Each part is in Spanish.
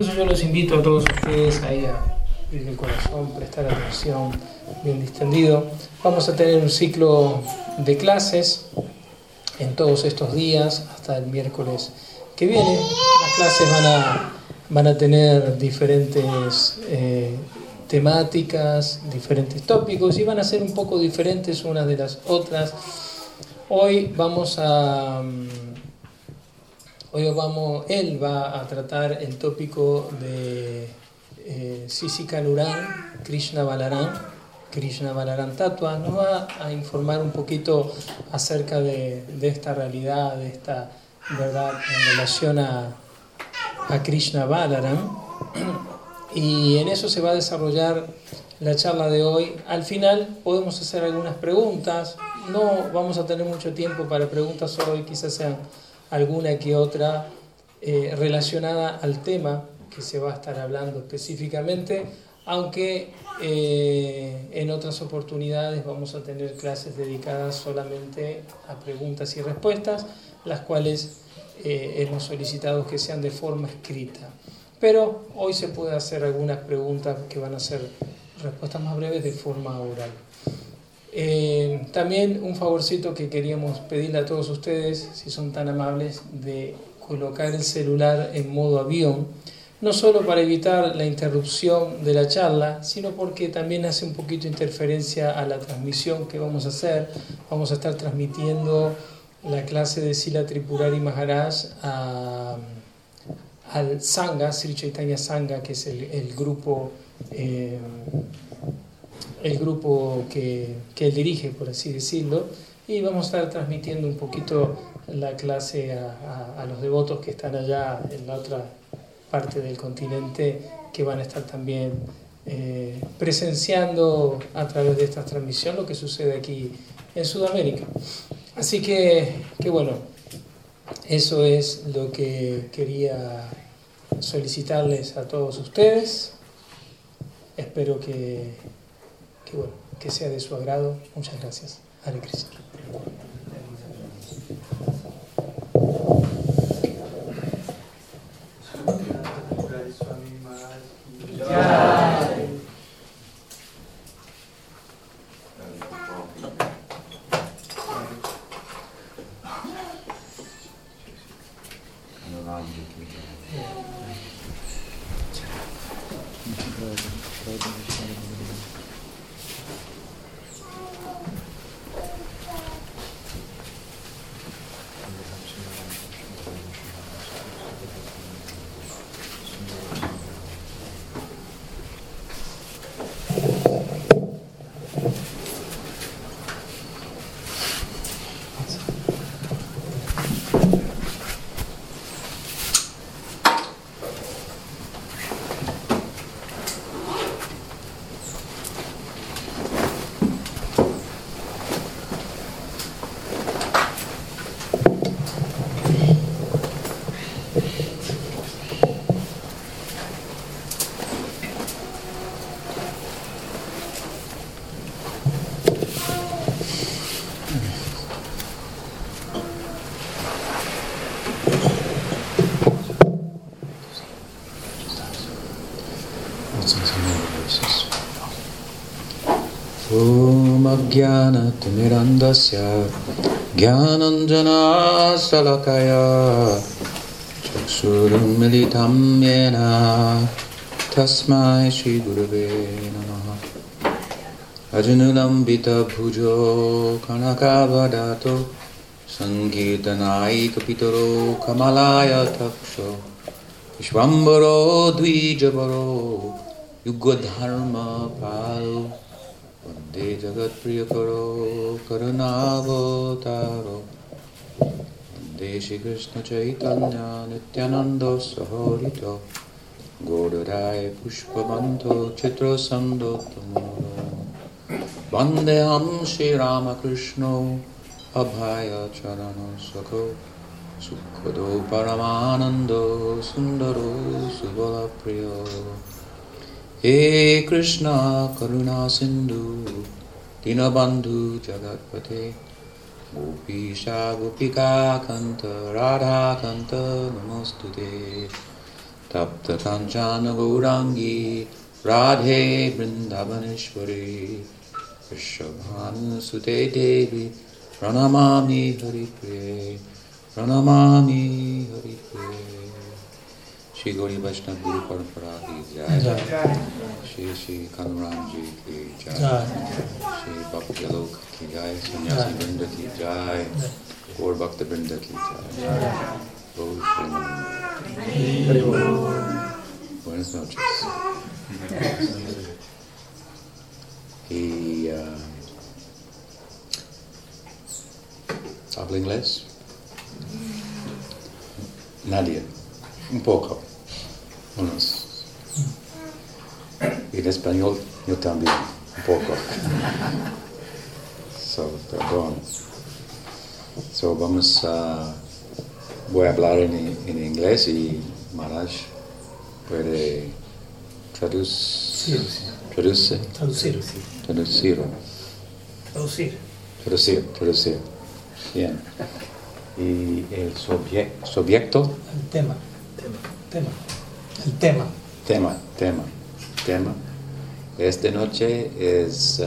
Yo los invito a todos ustedes ahí a abrir el corazón, prestar atención bien distendido. Vamos a tener un ciclo de clases en todos estos días hasta el miércoles que viene. Las clases van a, van a tener diferentes eh, temáticas, diferentes tópicos y van a ser un poco diferentes unas de las otras. Hoy vamos a... Hoy vamos, él va a tratar el tópico de eh, Nuran, Krishna Balaram, Krishna Balaram Tatua. Nos va a informar un poquito acerca de, de esta realidad, de esta verdad en relación a, a Krishna Balaram. Y en eso se va a desarrollar la charla de hoy. Al final podemos hacer algunas preguntas. No vamos a tener mucho tiempo para preguntas hoy, quizás sean alguna que otra eh, relacionada al tema que se va a estar hablando específicamente, aunque eh, en otras oportunidades vamos a tener clases dedicadas solamente a preguntas y respuestas, las cuales eh, hemos solicitado que sean de forma escrita. Pero hoy se puede hacer algunas preguntas que van a ser respuestas más breves de forma oral. Eh, también un favorcito que queríamos pedirle a todos ustedes, si son tan amables, de colocar el celular en modo avión, no solo para evitar la interrupción de la charla, sino porque también hace un poquito interferencia a la transmisión que vamos a hacer. Vamos a estar transmitiendo la clase de Sila Tripurari Maharaj al Sangha, Sri Chaitanya Sangha, que es el, el grupo... Eh, el grupo que, que, él dirige, por así decirlo, y vamos a estar transmitiendo un poquito la clase a, los devotos que están allá en la otra parte del continente, que van a estar también eh, presenciando a través de esta transmisión lo que sucede aquí en Sudamérica. Así que, que bueno, eso es lo que quería solicitarles a todos ustedes. Espero que que, bueno, que sea de su agrado. Muchas gracias. Hare Krishna. ज्ञानतिमिरन्दस्य ज्ञानञ्जनाशलकया चक्षुरुन्मिलितं येन तस्मै श्रीगुरवे नमः अजनुलम्बितभुजो कनकावदातो सङ्गीतनायिकपितरो कमलाय तक्षो विश्वम्बरो द्विजवरो युगधर्मपालो वन्दे जगत्प्रियकरो करुणावतारो वन्दे श्रीकृष्णचैतन्य नित्यानन्दसहोरितो गौडराय पुष्पबन्धो चित्रसन्दोत्तमो वन्देऽहं श्रीरामकृष्णो अभाय चरणो सखो सुखदो परमानन्दो सुन्दरो सुबलप्रियो हे कृष्ण करुणा सिन्धु दीनबन्धु जगत्पते गोपीशा गोपिका कन्त राधाकन्त नमोऽस्तु ते तप्त काञ्चन गौराङ्गी राधे वृन्दावनेश्वरी विश्वभानुसुते देवी प्रणमामि हरिप्रिये प्रणमामि हरिप्रिये श्री गौरी वैष्णव गुरु परंपरा की जय जय। श्री श्री कानूराम जी की जय जय। श्री भक्त लोक की जय सन्यासी वृंद की जय गौर भक्त वृंद की जय गौर श्रीमन Buenas noches. Y uh, habla inglés. Nadie. Un poco. Unos. Y en español yo también. Un poco. So, perdón. So, vamos a. Voy a hablar en, en inglés y Maharaj puede traducir. Traduce. Traducir. Traducir. Traducir. Traducir. Traducir. Bien. Y el subje- sujeto. El tema. Tema. El tema. Tema, tema, tema. Esta noche es uh,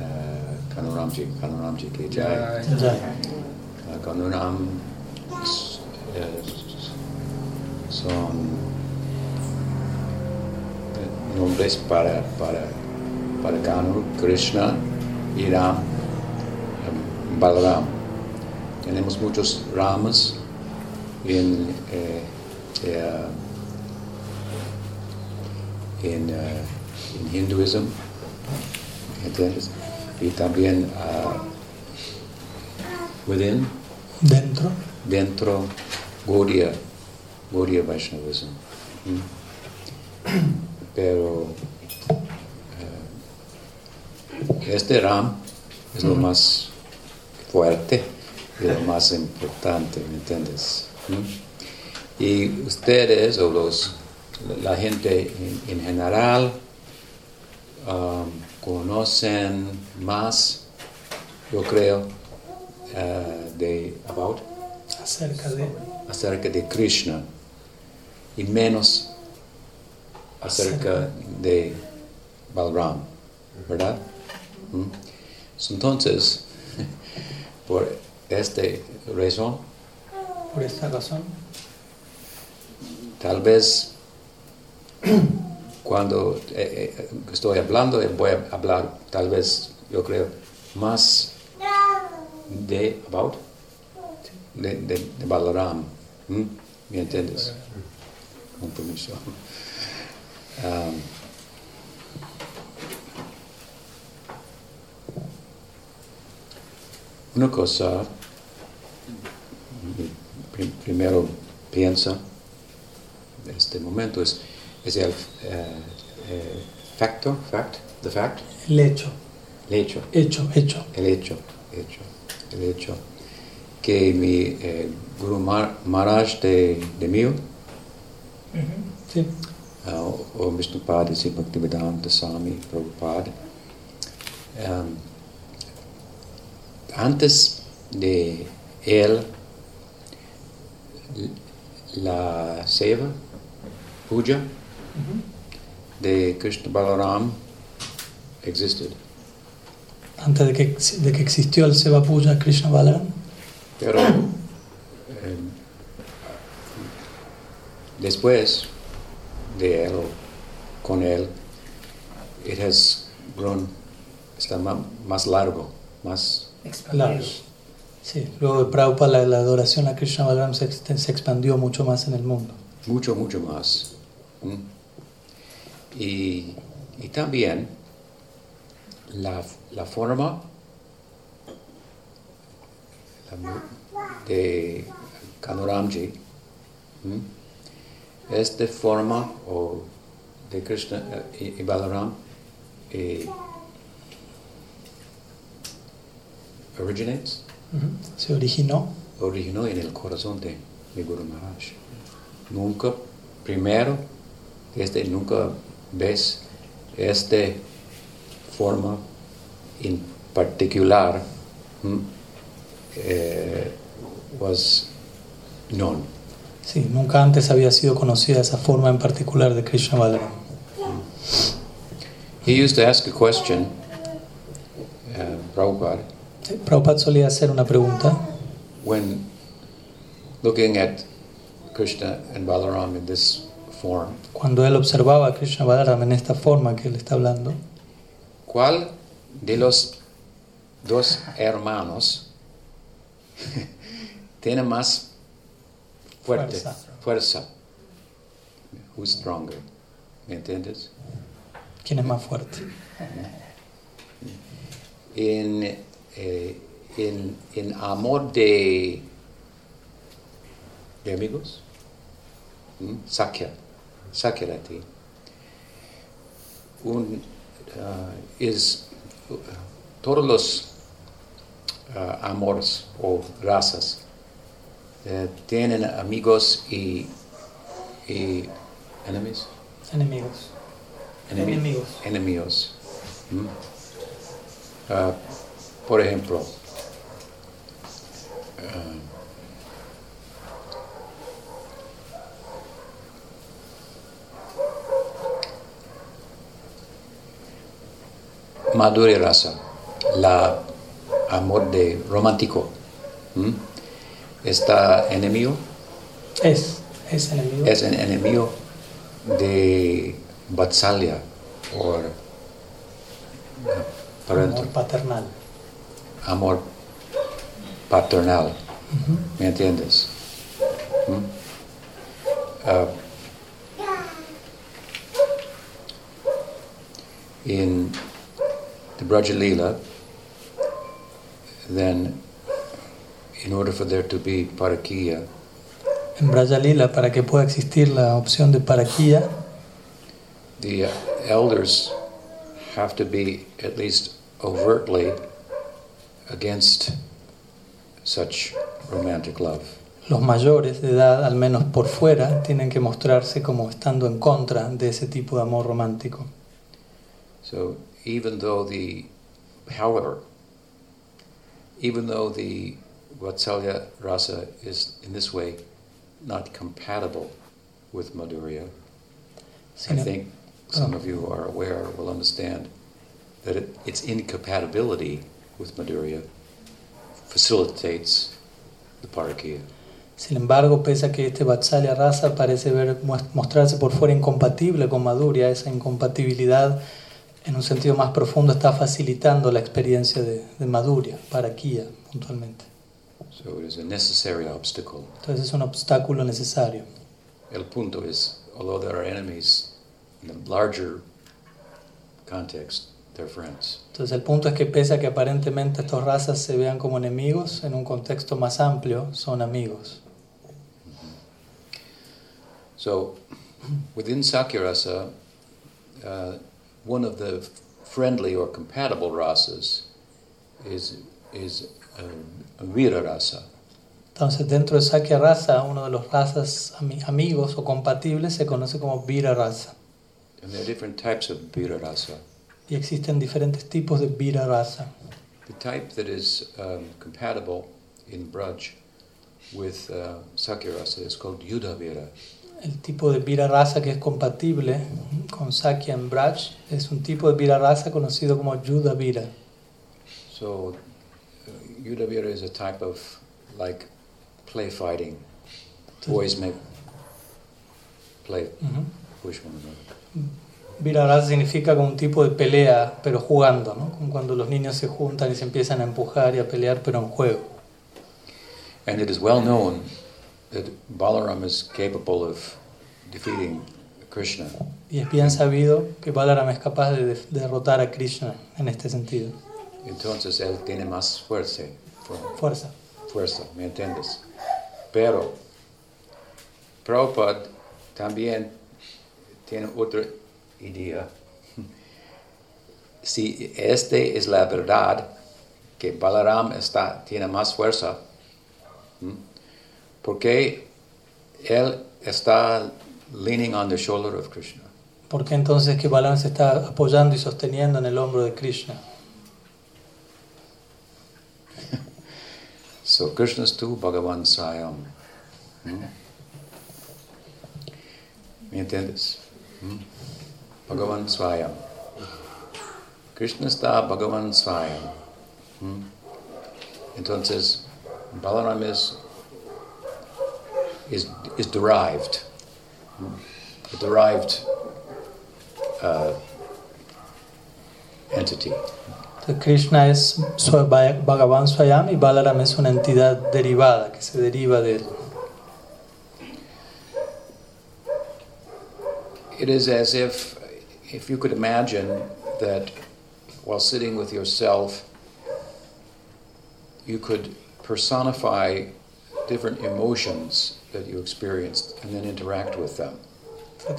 uh, Kanuramji, Kanuramji ki jai. Jai. Uh, Kanuram son eh, nombres para, para, para Kanu, Krishna y Ram, um, Balaram. Tenemos muchos Ramas en, eh, eh, en, eh, en hinduismo, ¿entiendes? Y también ah, within, Dentro. dentro Gaudiya, Gaudiya Vaishnavism. Mm. Pero eh, este Ram es lo más fuerte y lo más importante, ¿me entiendes? Mm. Y ustedes o los, la gente en, en general um, conocen más, yo creo, eh, de about Acerca de. acerca de Krishna y menos acerca de Balram, ¿verdad? ¿Mm? Entonces, por esta razón, Por esta razón. tal vez cuando eh, eh, estoy hablando, eh, voy a hablar tal vez, yo creo, más de about de, de, Balaram. ¿Me entiendes? Um, una cosa, pri- primero piensa, este momento es, es el factor, fact, the fact, El hecho. el hecho, Hecho. Hecho. el hecho, hecho, el hecho que mi eh, Guru Maharaj de, de mío, Sí. uh, o Vishnupada y Bhaktivedanta Swami Prabhupada, um, antes de él, la seva, puja de Krishna Balaram existed. Antes de que, de que existió el Seva Puja Krishna Balaram. Pero eh, después de él, con él, it has grown, está más largo, más, Claro. Sí. Luego de Prabhupada la, la adoración a Krishna Balaram se, se expandió mucho más en el mundo. mucho, mucho más. ¿Mm? Y, y también la, la forma de Kanuramji es de forma o de Krishna eh, y, Balaram eh, originates, Se originó. Originó en el corazón de, de Guru Maharaj. Nunca, primero, este, nunca ves esta forma en particular hmm, eh, was known. Sí, nunca antes había sido conocida esa forma en particular de Krishna Balaram. He used to ask a question, uh, Prabhupada, Sí, Prabhupada solía hacer una pregunta when looking at Krishna and Balaram in this form. cuando él observaba a Krishna Balaram en esta forma que él está hablando. ¿Cuál de los dos hermanos tiene más fuerte Fuerza. fuerza? Who's stronger? ¿Me entiendes? ¿Quién es más fuerte? En, eh, en, en amor de, de amigos, ¿m? Sakya, Sakyarati, un, ah, es uh, todos los ah, amores o razas eh, tienen amigos y, y enemies. Enemigos. Enemi- Enemigos. Enemigos. ¿Mm? Ah, por ejemplo, Madhurya Rasa, la amor de romántico, ¿Mm? está enemigo, Es, es enemigo. es un enemigo de Vatsalya o Amor paternal. amor paternal. ¿Me entiendes? ¿Mm? Ah, in the Brajalila, then in order for there to be parakiya, En Braja Lila, para que pueda existir la opción de paraquía, the elders have to be at least overtly against such romantic love. los mayores de edad, al menos por fuera, tienen que mostrarse como estando en contra de ese tipo de amor romántico. So even though the, however, even though the Vatsalya rasa is in this way not compatible with Madhurya, I think some oh. of you are aware, will understand that it, its incompatibility with Madhurya facilitates the Parakiya. sin embargo, pese a que este Vatsalya Rasa parece ver, mostrarse por fuera incompatible con Madhurya, esa incompatibilidad en un sentido más profundo está facilitando la experiencia de, de Madhurya, paraquía puntualmente. So it is a necessary obstacle. Entonces es un obstáculo necesario. El punto is, although there are enemies in the larger context, they're friends. Entonces el punto es que pese a que aparentemente estas razas se vean como enemigos, en un contexto más amplio son amigos. So within Sakyarasa, uh, one of the friendly or compatible rasas is, is uh, Vira rasa. Entonces dentro de Sakya Rasa, uno de los razas ami- amigos o compatibles se conoce como Vira Rasa. And there are different types of Vira rasa. Y existen diferentes tipos de Vira Rasa. The type that is um, compatible in Braj with uh, Sakyarasa is called Yudhavira. El tipo de Vira Rasa que es compatible con Sakya en Braj es un tipo de Vira Rasa conocido como Yuda Vira. So uh, Yudhavira is a type of like play fighting. Boys make play push one another. Vira significa como un tipo de pelea, pero jugando, ¿no? Como cuando los niños se juntan y se empiezan a empujar y a pelear, pero en juego. And it is well known that Balaram is capable of defeating Krishna. Y es bien sabido que Balaram es capaz de de- derrotar a Krishna en este sentido. Entonces él tiene más fuerza, fu- Fuerza. fuerza, ¿me entiendes? Pero Prabhupada también tiene otra idea. Si este es la verdad, que Balaram está, tiene más fuerza, ¿m? ¿Por qué él está leaning on the shoulder of Krishna? Porque entonces que Balaram se está apoyando y sosteniendo en el hombro de Krishna. So Krishna's tu Bhagavan Sayam. Hmm? ¿Me entiendes? ¿Mm? Bhagavan Swayam. Krishna está Bhagavan Swayam. ¿Mm? Entonces, Balaram is, is, is derived. A derived uh, entity. Entonces, Krishna es Bhagavan Swayam y Balaram es una entidad derivada que se deriva de él. It is as if, if you could imagine that while sitting with yourself, you could personify different emotions that you experienced and then interact with them.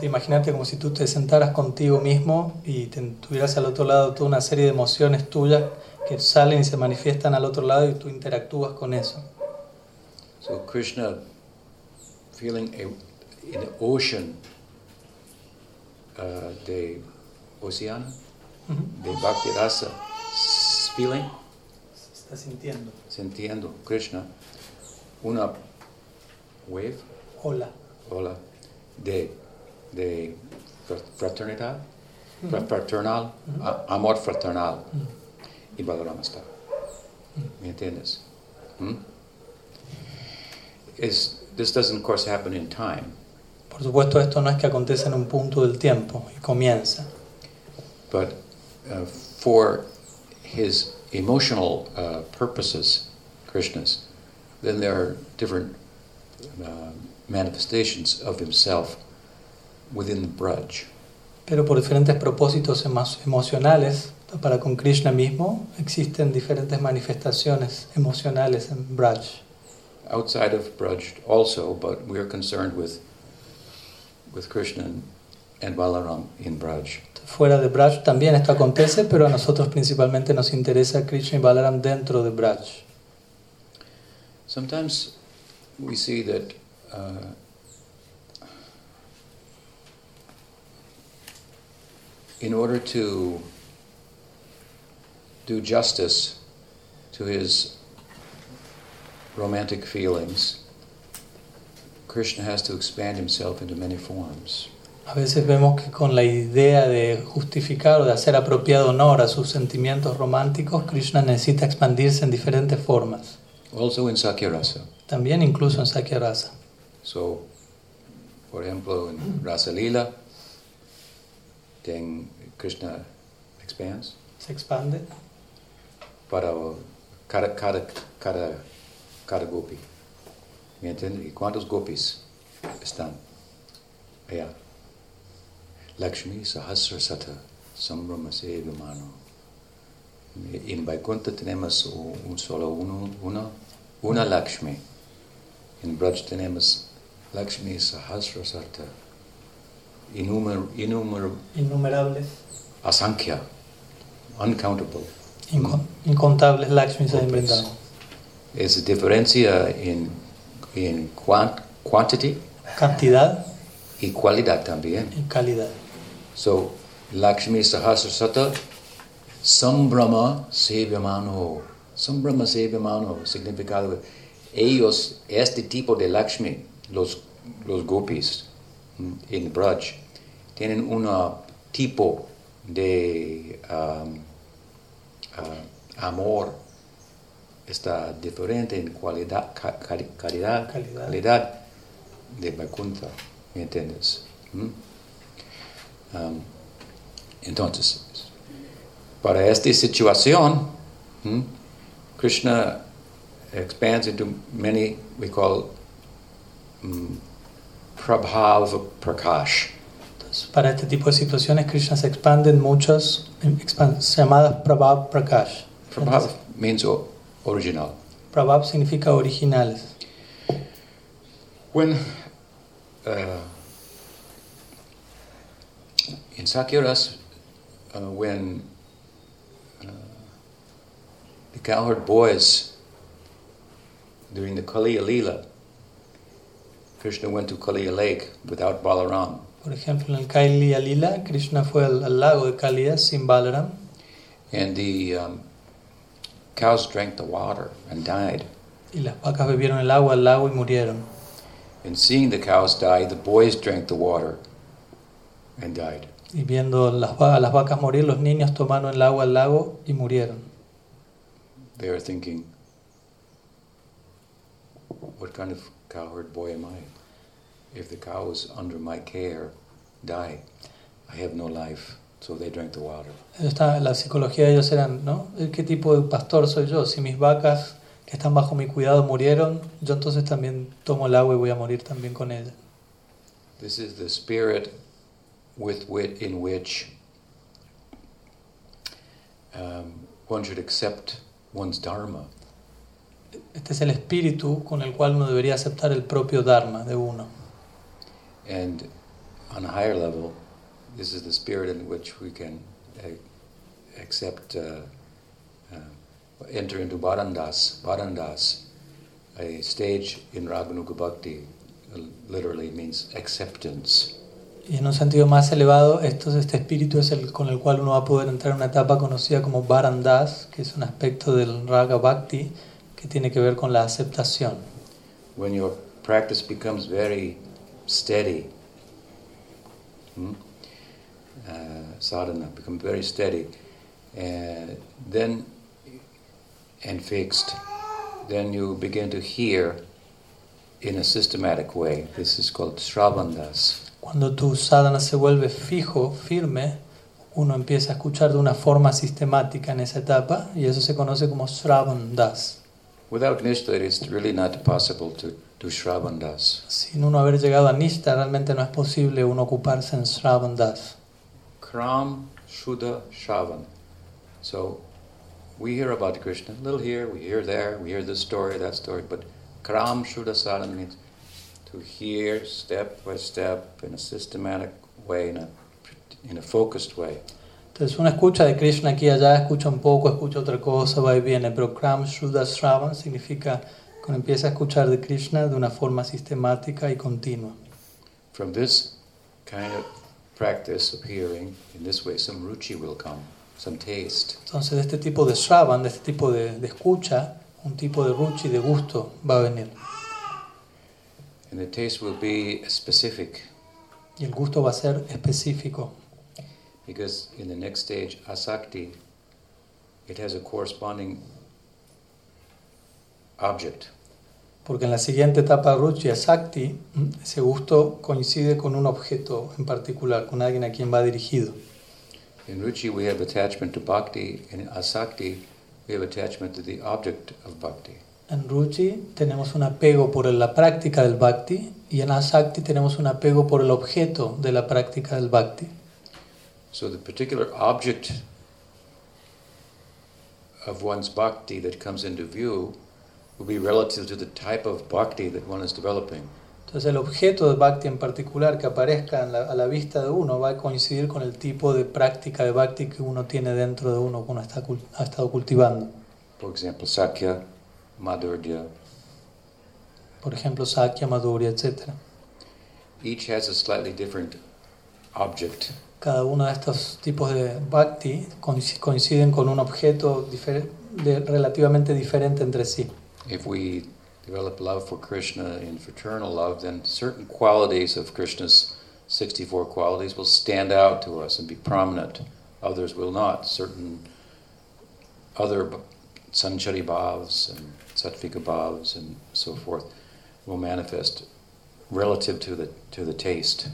Imagínate como si tú te sentaras contigo mismo y te- tuvieras al otro lado toda una serie de emociones tuyas que salen y se manifiestan al otro lado y tú interactúas con eso. So Krishna feeling a, an ocean uh, de oceano, de Bhakti Rasa, feeling, Se está sintiendo. sintiendo Krishna, una wave, Hola. hola, de, de fra- fraternidad, fra- fraternal, a- amor fraternal, y Balarama está. ¿Me entiendes? ¿Mm? Is, this doesn't, of course, happen in time, Por supuesto, esto no es que acontece en un punto del tiempo y comienza, but uh, for his emotional uh, purposes, Krishna's, then there are different uh, manifestations of himself within the Braj. pero por diferentes propósitos emo- emocionales, para con Krishna mismo, existen diferentes manifestaciones emocionales en Braj. outside of Braj also, but we are concerned with with Krishna and, and Balaram in Braj. Fuera de Braj también esto acontece, pero a nosotros principalmente nos interesa Krishna y Balaram dentro de Braj. Sometimes we see that uh, in order to do justice to his romantic feelings, Krishna has to expand himself into many forms. A veces vemos que con la idea de justificar o de hacer apropiado honor a sus sentimientos románticos, Krishna necesita expandirse en diferentes formas, Also in Sakyarasa. También incluso en Sakya Rasa. So, por ejemplo, en Rasa Lila, then Krishna expands Se expande para cada, cada, cada, cada gopi. ¿Me entiendes? ¿Y cuántos gopis están allá? Lakshmi Sahasra Sata Sambrama Sevamano. En Vaikuntha tenemos un solo uno, uno, una Lakshmi. En Braj tenemos Lakshmi Sahasra Sata. Innumer, innumer, innumerables, asankhya, uncountable. inco- incontables Lakshmis hay en Vrindavan. Es diferencia en, en quan- quantity Cantidad y calidad también. y calidad. So, Lakshmi Sahasrasata Sambrahma Sevyamano. Sambrahma Sevyamano, significado. Ellos, este tipo de Lakshmi, los, los gopis mm, en Braj, tienen un tipo de um, ah, amor. Está diferente en cualidad, ca- cali- calidad, Calidad. calidad de Vaikuntha, ¿me entiendes? ¿Mm? Um, entonces, para esta situación, ¿m? Krishna expands into many, we call um, Prabhav Prakash. Entonces, para este tipo de situaciones, Krishna se expande en muchas llamadas Prabhav Prakash. Prabhav means original. Prabhav significa originales. When uh, in Sakyaras, uh, when uh, the cowherd boys during the Kaliya Leela, Krishna went to Kaliya Lake without Balaram, Por ejemplo, en el Kailiya Lila, Krishna fue al, al lago de Kaliya sin Balaram and the um, cows drank the water and died. y las vacas bebieron el agua al lago y murieron. And seeing the cows die, the boys drank the water and died. Y viendo las, va- las vacas morir, los niños tomaron el agua al lago y murieron. They are thinking, what kind of cowherd boy am I? If the cows under my care die, I have no life. So they drank the water. Estaban- la psicología de ellos eran, ¿no? ¿Qué tipo de pastor soy yo? Si mis vacas que están bajo mi cuidado murieron, yo entonces también tomo el agua y voy a morir también con ella. This is the spirit with wit in which um, one should accept one's dharma. Este es el espíritu con el cual uno debería aceptar el propio Dharma de uno. And on a higher level, this is the spirit in which we can uh, accept, uh, uh, enter into Bharandas, Bharandas, a stage in Raganuga Bhakti, literally means acceptance. Y en un sentido más elevado, esto, este espíritu es el con el cual uno va a poder entrar en una etapa conocida como Varandas, que es un aspecto del Raga Bhakti que tiene que ver con la aceptación. When your practice becomes very steady, hmm, uh, sadhana becomes very steady, uh, then and fixed, then you begin to hear in a systematic way. This is called Shravandas. Cuando tu sadhana se vuelve fijo, firme, uno empieza a escuchar de una forma sistemática en esa etapa y eso se conoce como Shravan Das. Without Nishta, it is really not possible to do Shravandas. Sin uno haber llegado a Nishta, realmente no es posible uno ocuparse en Shravan Das. Kram, Shuddha, Shravan. So we hear about Krishna, a little here, we hear there, we hear this story, that story, but Kram, Shuddha, Sadhana means to hear step by step in a systematic way, in a, in a focused way. Entonces uno escucha de Krishna aquí y allá, escucha un poco, escucha otra cosa, va y viene, pero Kram Shuddha Shravan significa uno empieza a escuchar de Krishna de una forma sistemática y continua. From this kind of practice of hearing, in this way, some ruchi will come, some taste. Entonces de este tipo de Shravan, de este tipo de, de escucha, un tipo de ruchi, de gusto va a venir. And the taste will be specific, Y el gusto va a ser específico, because in the next stage, asakti, it has a corresponding object. porque en la siguiente etapa ruchi, Sakti, ese gusto coincide con un objeto en particular, con alguien a quien va dirigido. In ruchi, we have attachment to bhakti. In asakti, we have attachment to the object of bhakti. En Ruchi tenemos un apego por la práctica del Bhakti y en Asakti tenemos un apego por el objeto de la práctica del Bhakti. So the particular object of one's bhakti that comes into view will be relative to the type of bhakti that one is developing. Entonces el objeto de Bhakti en particular que aparezca en la- a la vista de uno va a coincidir con el tipo de práctica de Bhakti que uno tiene dentro de uno, que uno está, ha estado cultivando. For example, Sakya, Madhurya, Por ejemplo, Sakya, Madhurya, etc. each has a slightly different object. Cada uno de estos tipos de Bhakti coinciden con un objeto difer- de- relativamente diferente entre sí. If we develop love for Krishna in fraternal love, then certain qualities of Krishna's 64 qualities will stand out to us and be prominent. Others will not. Certain other sanchari bhavs and sattvika bhavs and so forth will manifest relative to the, to the taste.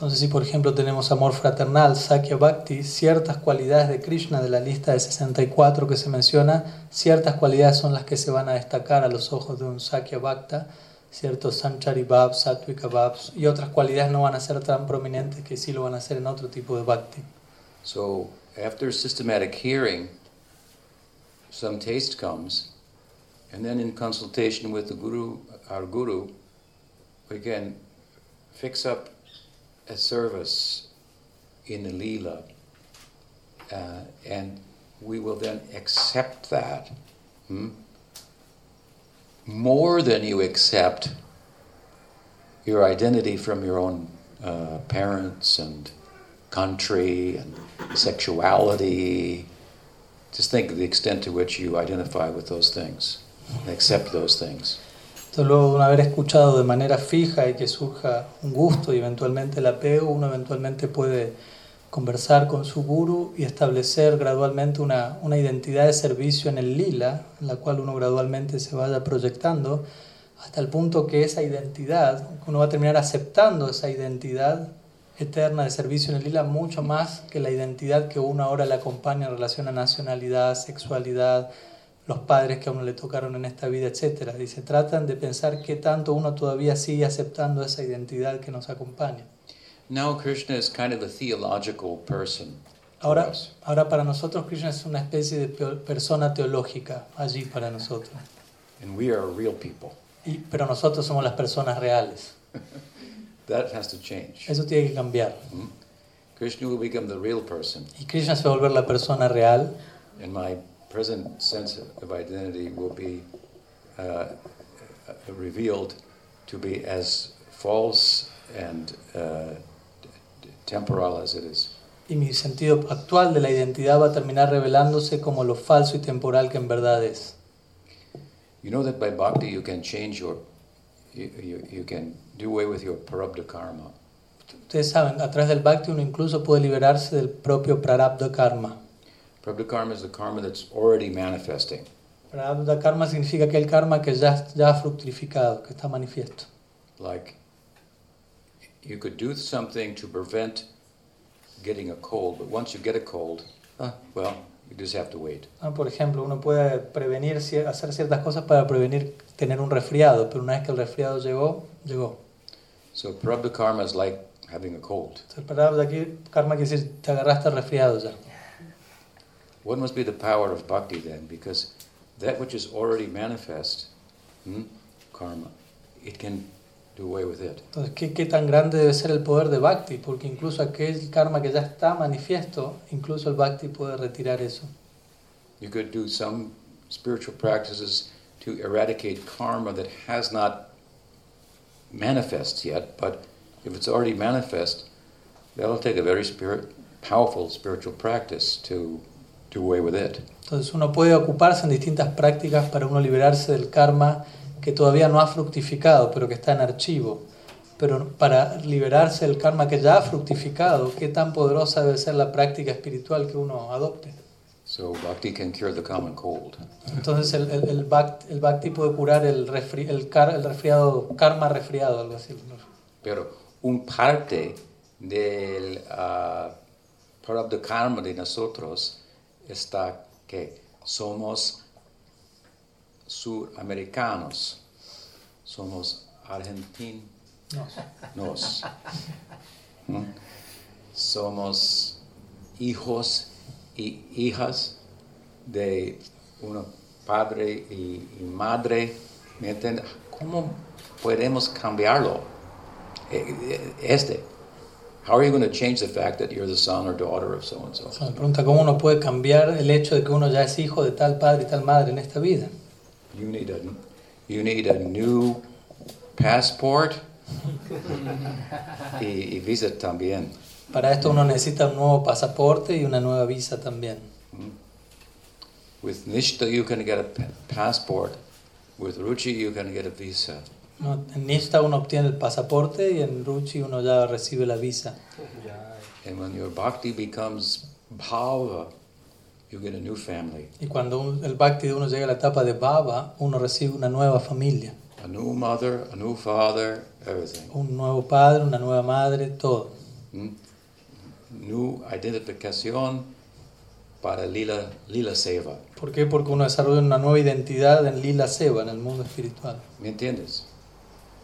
Entonces, si por ejemplo tenemos amor fraternal, Sakya Bhakti, ciertas cualidades de Krishna de la lista de 64 que se menciona, ciertas cualidades son las que se van a destacar a los ojos de un Sakya Bhakta, ciertos Sanchari Bhavs, Sattvika Bhavs, y otras cualidades no van a ser tan prominentes que sí lo van a ser en otro tipo de Bhakti. So after systematic hearing, some taste comes, and then in consultation with the guru, our guru, we can fix up a service in the lila, uh, and we will then accept that hmm, more than you accept your identity from your own uh, parents and country and sexuality. Just think of the extent to which you identify with those things and accept those things. Entonces, luego de haber escuchado de manera fija y que surja un gusto y eventualmente el apego, uno eventualmente puede conversar con su guru y establecer gradualmente una, una identidad de servicio en el lila, en la cual uno gradualmente se vaya proyectando, hasta el punto que esa identidad, uno va a terminar aceptando esa identidad eterna de servicio en el lila mucho más que la identidad que uno ahora le acompaña en relación a nacionalidad, sexualidad, los padres que a uno le tocaron en esta vida, etc. Dice, tratan de pensar qué tanto uno todavía sigue aceptando esa identidad que nos acompaña. Now Krishna is kind of a theological person. Ahora, ahora para nosotros Krishna es una especie de persona teológica allí para nosotros. And we are real people. Y, pero nosotros somos las personas reales. That has to change. Eso tiene que cambiar. Krishna will become the real person, Y Krishna se va a volver la persona real and my present sense of identity will be uh, revealed to be as false and uh, temporal as it is. y mi sentido actual de la identidad va a terminar revelándose como lo falso y temporal que en verdad es. You know that by bhakti you can change your, you, you, you can do away with your prarabdha karma. Ustedes saben, a través del bhakti uno incluso puede liberarse del propio prarabdha karma. Prarabdha karma is the karma that's already manifesting. Prarabdha karma significa aquel karma que ya, ya ha fructificado, que está manifiesto. Like you could do something to prevent getting a cold, but once you get a cold, ah, well, you just have to wait. Ah, Por ejemplo, uno puede prevenir, hacer ciertas cosas para prevenir tener un resfriado, pero una vez que el resfriado llegó, llegó. So prarabdha karma is like having a cold. Prarabdha karma quiere decir, te agarraste resfriado ya. What must be the power of bhakti then? Because that which is already manifest, hmm, karma, it can do away with it. Entonces, ¿qué, ¿qué tan grande debe ser el poder de Bhakti? Porque incluso aquel karma que ya está manifiesto, incluso el Bhakti puede retirar eso. You could do some spiritual practices to eradicate karma that has not manifest yet, but if it's already manifest, that'll take a very spirit, powerful spiritual practice to do away with it. Entonces uno puede ocuparse en distintas prácticas para uno liberarse del karma que todavía no ha fructificado, pero que está en archivo. Pero para liberarse del karma que ya ha fructificado, ¿qué tan poderosa debe ser la práctica espiritual que uno adopte? So bhakti can cure the common cold. Entonces el, el, el, bhakti, el bhakti puede curar el, resfri- el, car- el resfriado, karma resfriado, algo así. Pero un parte del uh, karma de nosotros está que somos suramericanos, somos argentinos, No. ¿Mm? somos hijos y hijas de un padre y, y madre. ¿Me entiendes? ¿Cómo podemos cambiarlo? Eh, eh, Este. How are you going to change the fact that you're the son or daughter of so and so? O sea, me pregunta cómo uno puede cambiar el hecho de que uno ya es hijo de tal padre y tal madre en esta vida. You need a, you need a new passport y, y visa también. Para esto uno necesita un nuevo pasaporte y una nueva visa también. With Nishta, you can get a passport. With Ruchi, you can get a visa. ¿No? En Nishta uno obtiene el pasaporte y en Ruchi uno ya recibe la visa. And when your bhakti becomes bhava, you get a new family, Y cuando un- el bhakti de uno llega a la etapa de bhava, uno recibe una nueva familia. a new mother, a new father, everything. Un nuevo padre, una nueva madre, todo. Hmm? New identificación para lila, lila seva. ¿Por qué? Porque uno desarrolla una nueva identidad en Lila Seva, en el mundo espiritual. ¿Me entiendes?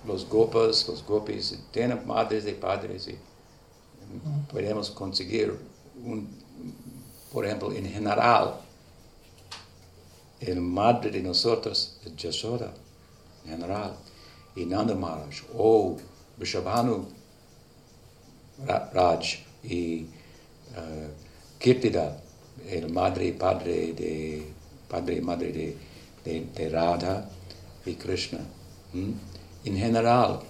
Los gopas, los gopis, tienen madres y padres y podemos conseguir un, por ejemplo, en general, el madre de nosotros es Yashoda, en general, y Nanda Maharaj, o Vrishabhanu Ra- Raj y uh, Kirtida, el madre y padre de, padre y madre de, de, de Radha y Krishna. En general,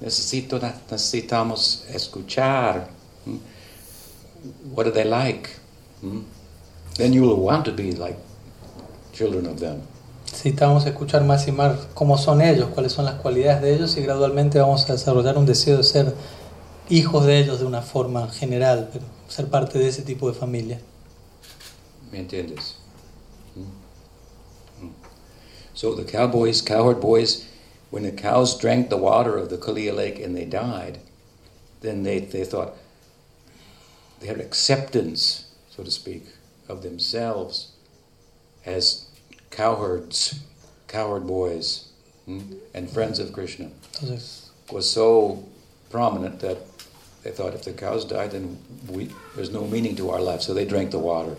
necesito, necesitamos escuchar. What are they like? Then you will want to be like children of them. Necesitamos escuchar más y más cómo son ellos, cuáles son las cualidades de ellos y gradualmente vamos a desarrollar un deseo de ser hijos de ellos de una forma general, pero ser parte de ese tipo de familia. ¿Me entiendes? So the cowboys, cowherd boys, when the cows drank the water of the Kalia Lake and they died, then they, they thought they had acceptance, so to speak, of themselves as cowherds, cowherd boys, mm, and friends of Krishna. Entonces, Was so prominent that they thought if the cows died, then we, there's no meaning to our life. So they drank the water.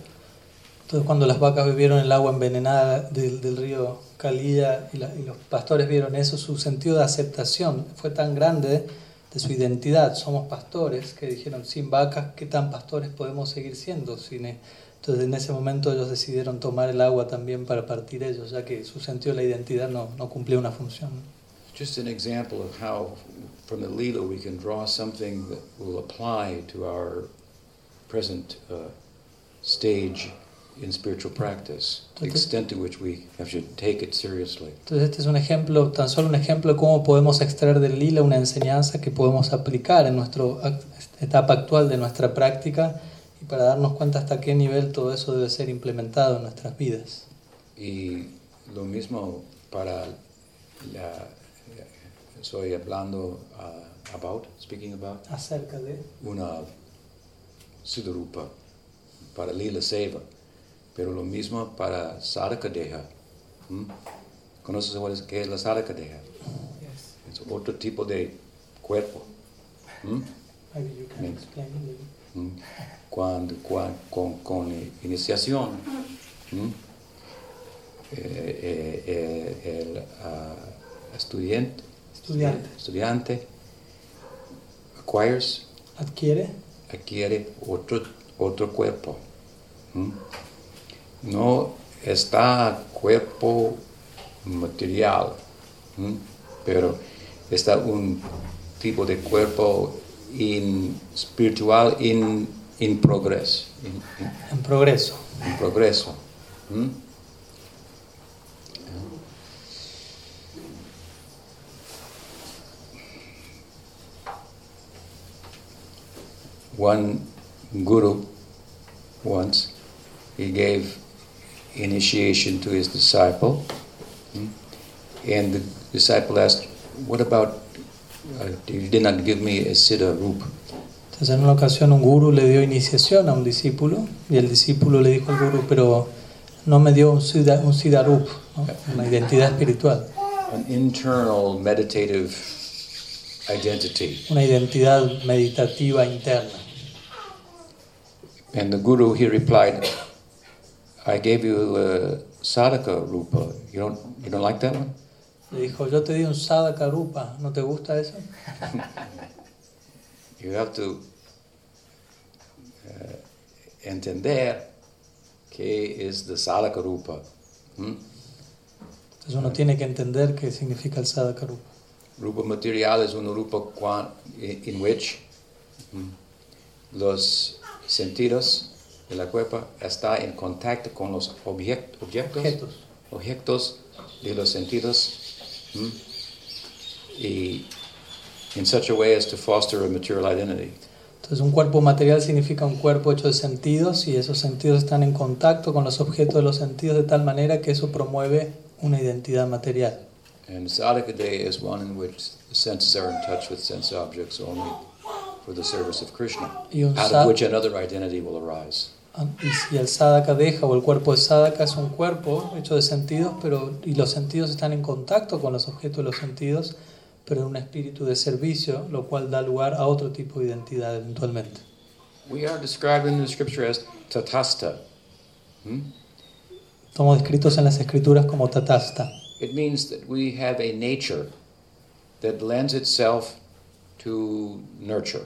entonces cuando las vacas bebieron el agua envenenada del, del río Y, la- y los pastores vieron eso, su sentido de aceptación fue tan grande de su identidad. Somos pastores que dijeron, sin vacas, ¿qué tan pastores podemos seguir siendo? Sin e-". Entonces en ese momento ellos decidieron tomar el agua también para partir ellos, ya que su sentido de la identidad no, no cumplía una función. Just an example of how, from the Leela, we can draw something that will apply to our present uh, stage in spiritual practice, the extent to which we have to take it seriously. Entonces este es un ejemplo, tan solo un ejemplo de cómo podemos extraer del lila una enseñanza que podemos aplicar en nuestra etapa actual de nuestra práctica y para darnos cuenta hasta qué nivel todo eso debe ser implementado en nuestras vidas. Y lo mismo para la. Estoy hablando uh, about, speaking about, Acerca de... una Siddharupa, para Lila Seva, pero lo mismo para Sadhaka Deha. ¿Mm? ¿Conoces qué es la Sadhaka Deha? Es otro tipo de cuerpo. ¿Mm? Maybe you can Maybe. explain a little. ¿Mm? Cuando, cuan- con, con iniciación, ¿Mm? eh, eh, eh, el ah, estudiante, Estudiante. estudiante acquires Adquiere adquiere otro, otro cuerpo. ¿Mm? No está cuerpo material, pero está un tipo de cuerpo in, espiritual in, in in- en progreso. en progreso. One guru once he gave initiation to his disciple, mm, and the disciple asked, "What about? Uh, you did not give me a siddha roop." Entonces en una ocasión un gurú le dio iniciación a un discípulo y el discípulo le dijo al gurú, pero no me dio un, siddha, un siddharup, ¿no? una identidad espiritual, An internal meditative identity. una identidad meditativa interna. And the guru he replied, "I gave you a sadhaka rupa. You don't you don't like that one?" Le dijo, yo te di un sadhaka rupa, ¿no te gusta eso? You have to uh, entender qué es the sadhaka rupa. ¿Mm? Entonces uno tiene que entender qué significa el sadhaka rupa. Rupa material es un rupa in in which mm, los sentidos de la cuerpo está en contacto con los object- objetos, Objetos. objetos de los sentidos mm, y in such a way as to foster a material identity. Entonces un cuerpo material significa un cuerpo hecho de sentidos y esos sentidos están en contacto con los objetos de los sentidos de tal manera que eso promueve una identidad material. And sadhaka day is one in which the senses are in touch with sense objects only for the service of Krishna, out of which another identity will arise. Y el sadhaka deja o el cuerpo de sadhaka es un cuerpo hecho de sentidos, pero y los sentidos están en contacto con los objetos de los sentidos, pero en un espíritu de servicio, lo cual da lugar a otro tipo de identidad eventualmente. We are described in the scripture as tatasta. Hmm? Somos descritos en las escrituras como tatasta. It means that we have a nature that lends itself to nurture.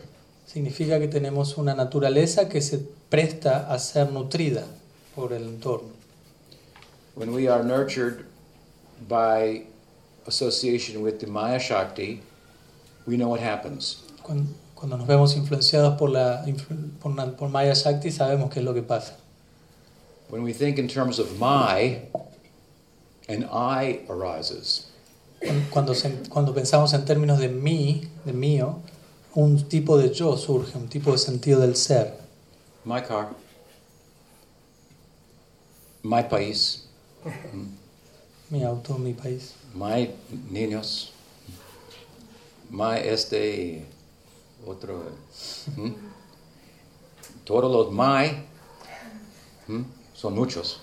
Significa que tenemos una naturaleza que se presta a ser nutrida por el entorno. When we are nurtured by association with the Maya Shakti, we know what happens. Cuando, cuando nos vemos influenciados por, la, por, una- por Maya Shakti, sabemos qué es lo que pasa. When we think in terms of my, an I arises. Cuando, se- cuando pensamos en términos de mí, de mío, un tipo de yo surge, un tipo de sentido del ser. My car, my país, Mi auto, mi país. my niños, my este, otro, todos los my son muchos.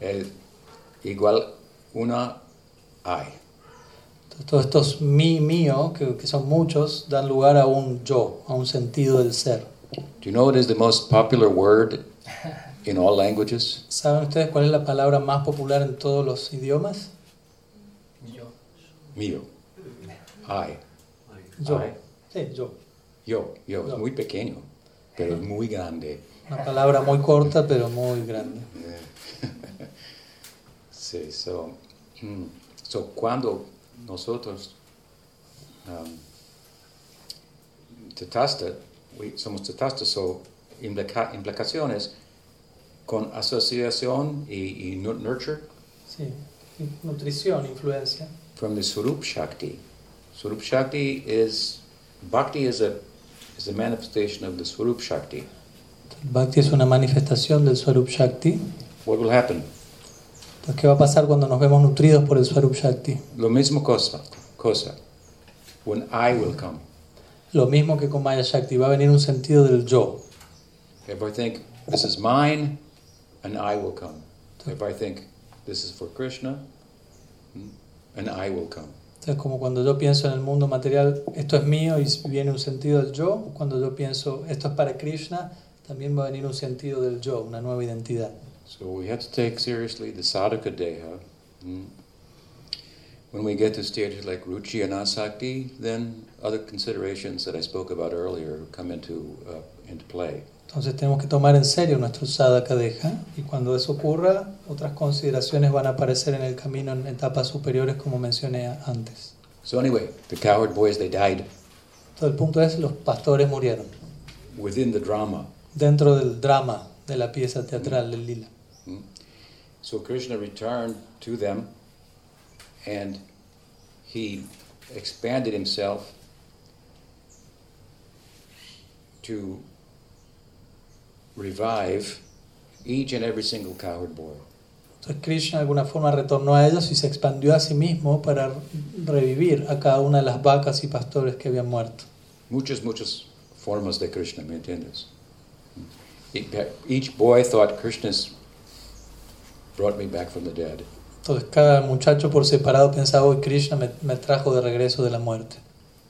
El- igual una I. Entonces, todos estos mi, mío, que, que son muchos, dan lugar a un yo, a un sentido del ser. Do you know what is the most popular word in all languages? ¿Saben ustedes cuál es la palabra más popular en todos los idiomas? Yo. Mío. I. Yo. I. Sí, yo. Yo. Yo. Es muy pequeño, pero es muy grande. Una palabra muy corta pero muy grande. Sí, so, mm, so cuando nosotros um, tetasta, we, somos tetasta, so implica, implicaciones con asociación y, y nu- nurture Sí. Nutrición, influencia. from the Surup Shakti. Surup Shakti is, Bhakti is a, is a manifestation of the Surup Shakti. Bhakti es una manifestación del Swarup Shakti. What will happen? Entonces, ¿qué va a pasar cuando nos vemos nutridos por el Swarup Shakti? Lo mismo cosa, cosa. When I will come. Lo mismo que con Maya Shakti, va a venir un sentido del yo. If I think this is mine, an I will come. If I think this is for Krishna, an I will come. Entonces, como cuando yo pienso en el mundo material, esto es mío y viene un sentido del yo. Cuando yo pienso, esto es para Krishna, también va a venir un sentido del yo, una nueva identidad. So we have to take seriously the sadhaka deha. hmm. When we get to stages like ruchi and asakti, then other considerations that I spoke about earlier come into uh, into play. Entonces tenemos que tomar en serio nuestro sadhaka deja y cuando eso ocurra, otras consideraciones van a aparecer en el camino en etapas superiores como mencioné antes. So anyway, the cowherd boys they died Todo el punto es, los pastores murieron within the drama. dentro del drama de la pieza teatral del lila. So Krishna returned to them and he expanded himself to revive each and every single cowherd boy. Entonces Krishna de alguna forma retornó a ellos y se expandió a sí mismo para revivir a cada una de las vacas y pastores que habían muerto. Muchas, muchas formas de Krishna, ¿me entiendes? Each boy thought Krishna's brought me back from the dead. Entonces cada muchacho por separado pensaba, hoy Krishna me, me trajo de regreso de la muerte.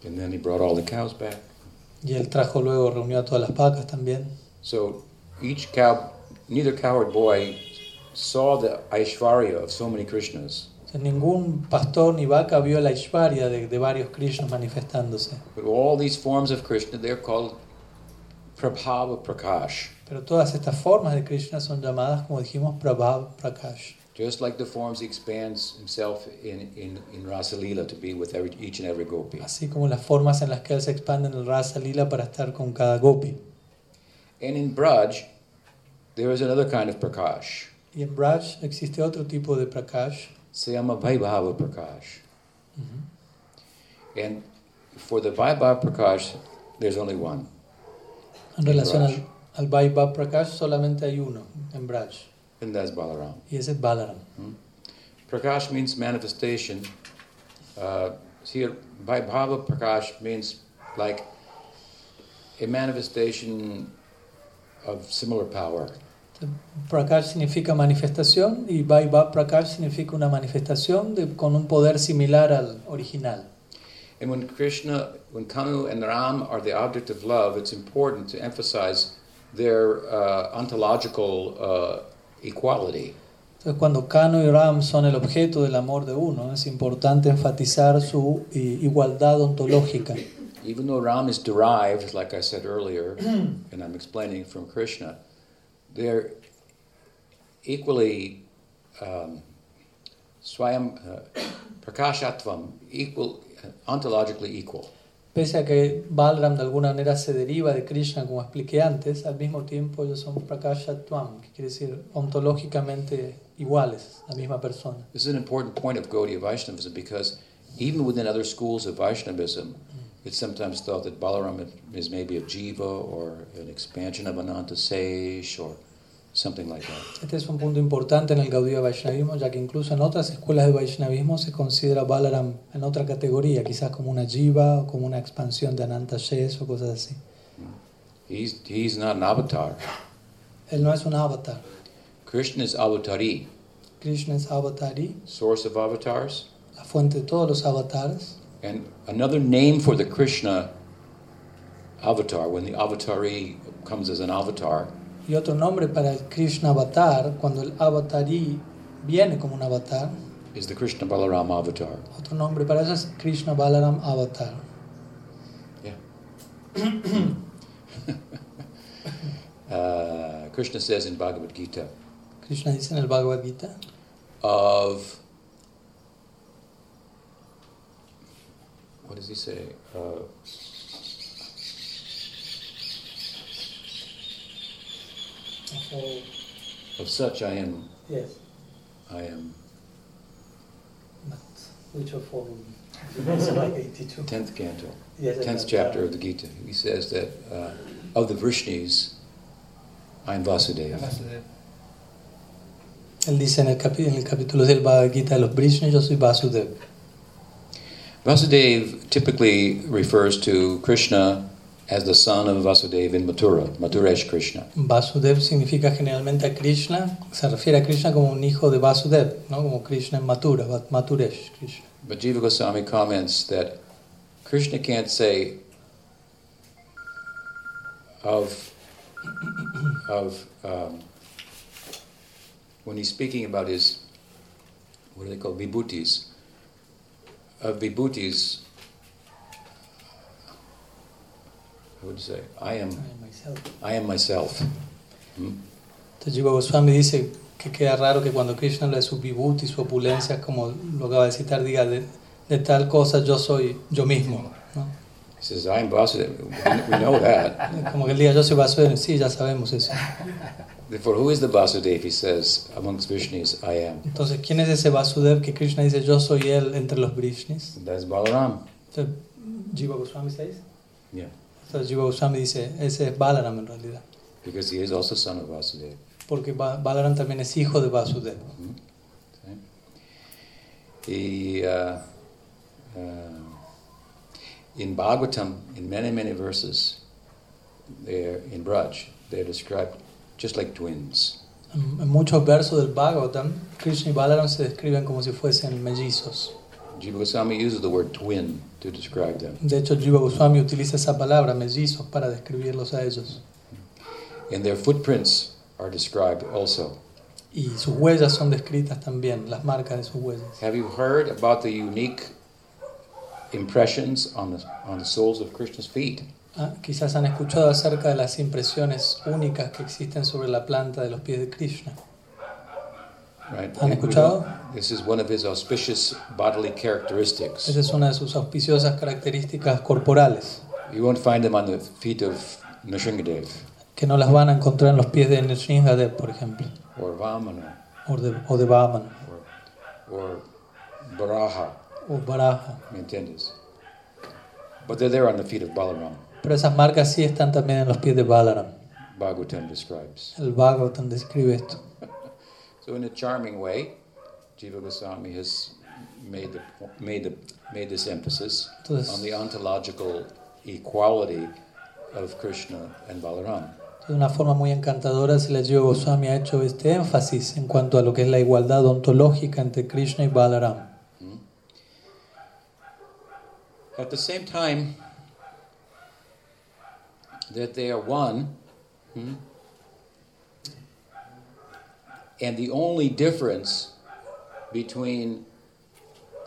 And then he brought all the cows back. Y él trajo luego, reunió a todas las vacas también. So each cow, neither cowherd boy saw the Aishwarya of so many Krishnas, ningún pastor ni vaca vio la Ishvarya de, de varios Krishnas manifestándose. but all these forms of Krishna, they're called Prabhava Prakash. Pero todas estas formas de Krishna son llamadas, como dijimos, Prabhav Prakash. Just like the forms he expands himself in, in, in Rasa Lila to be with every, each and every gopi. Así como las formas en las que él se expande en el Rasa Lila para estar con cada gopi. And in Braj, there is another kind of Prakash. Y en Braj existe otro tipo de Prakash. Se llama Vaibhava Prakash. And for the Vaibhava Prakash, there's only one. En relación al, al Vaibhav Prakash solamente hay uno en Braj. And that's Balaram. Y ese es Balaram. Prakash means manifestation. Uh, here, Vaibhava Prakash means like a manifestation of similar power. Prakash significa manifestación y Vaibhav Prakash significa una manifestación de, con un poder similar al original. And when Krishna, when Kanu and Ram are the object of love, it's important to emphasize their uh, ontological uh, equality. Entonces, cuando Kano y Ram son el objeto del amor de uno, es importante enfatizar su igualdad ontológica. Even though Ram is derived, like I said earlier, and I'm explaining from Krishna, they're equally um, swayam uh, prakashatvam, equal, ontologically equal. Pese a que Balram de alguna manera se deriva de Krishna, como expliqué antes, al mismo tiempo ellos son Prakashatvam, que quiere decir ontológicamente iguales, la misma persona. This is an important point of Gaudiya Vaishnavism because even within other schools of Vaishnavism, it's sometimes thought that Balaram is maybe a jiva or an expansion of Ananta Sesh or something like that. Este es un punto importante en el Gaudiya Vaishnavismo, ya que incluso en otras escuelas de Vaishnavismo se considera Balaram en otra categoría, quizás como una jiva o como una expansión de Ananta Shes o cosas así. He's, he's not an avatar. Él no es un avatar. Krishna is avatari, Krishna es avatari, source of avatars. la fuente de todos los avatares. And another name for the Krishna avatar, when the avatari comes as an avatar, Y otro nombre para el Krishna avatar, cuando el avatari viene como un avatar, is the Krishna Balaram avatar. otro nombre para eso es Krishna Balaram avatar. Uh, Krishna says in Bhagavad Gita, Krishna dice en el Bhagavad Gita, of what does he say? Uh, of such I am, Yes, I am. but which of all? It's like 82. Tenth canto, Yes, tenth chapter of the Gita. He says that uh, of the Vrishnis, I am Vasudeva. Él dice en el, capi- en el capítulo del Bhagavad Gita los Brishna, yo soy Vasudev. Vasudeva typically refers to Krishna as the son of Vasudeva in Mathura, Mathuresh Krishna. Vasudev significa generalmente Krishna, se refiere a Krishna como un hijo de Vasudev, ¿no? como Krishna en Mathura, Mathuresh Krishna. But Jiva Goswami comments that Krishna can't say of of um, when he's speaking about his what do they call vibhutis of vibhutis. How would say? I am. I am myself. Hmm? Entonces Jiva Goswami dice que queda raro que cuando Krishna de su vibhuti, su opulencia, como lo acaba de citar, diga de, de tal cosa yo soy yo mismo. ¿no? He says, "I am Vasudeva." We know that. Como que él diga yo soy Vasudev, sí, ya sabemos eso. Therefore, who is the Vasudeva? He says, amongst Vishnus, I am. Entonces, ¿quién es ese Vasudev que Krishna dice yo soy él entre los Brishnis? That's Balaram. Entonces, Jiva Goswami ¿se dice? Yeah. Entonces Jiva Goswami dice, ese es Balaram en realidad. Because he is also son of Vasudeva. Porque Ba- Balaram también es hijo de Vasudev. Okay. He, uh, uh, in Bhagavatam, in many, many verses, they're in Braj, they're described just like twins. En, en muchos versos del Bhagavatam, Krishna y Balaram se describen como si fuesen mellizos. Jiva Goswami uses the word twin to describe them. De hecho, Jiva Goswami utiliza esa palabra, mellizos, para describirlos a ellos. And their footprints are described also. Y sus huellas son descritas también, las marcas de sus huellas. Have you heard about the unique impressions on the, on the soles of Krishna's feet? Ah, quizás han escuchado acerca de las impresiones únicas que existen sobre la planta de los pies de Krishna. Right? ¿Han escuchado? This is one of his auspicious bodily characteristics. Esa es una de sus auspiciosas características corporales, You won't find them on the feet of Nrsingadev que no las van a encontrar en los pies de Nrsimhadev, por ejemplo, or Vamana o de, o de Vamana, or, or Baraha, o Varaha. ¿me entiendes? But they're there on the feet of Balaram, Pero esas marcas sí están también en los pies de Balaram. Bhagavatam describes. El Bhagavatam describe esto. So in a charming way, Jiva Goswami has made, the, made, the, made this emphasis Entonces- on the ontological equality of Krishna and Balaram. De una forma muy encantadora, Jiva Goswami ha hecho este énfasis en cuanto a lo que es la igualdad ontológica entre Krishna y Balaram. At the same time that they are one, hmm, and the only difference between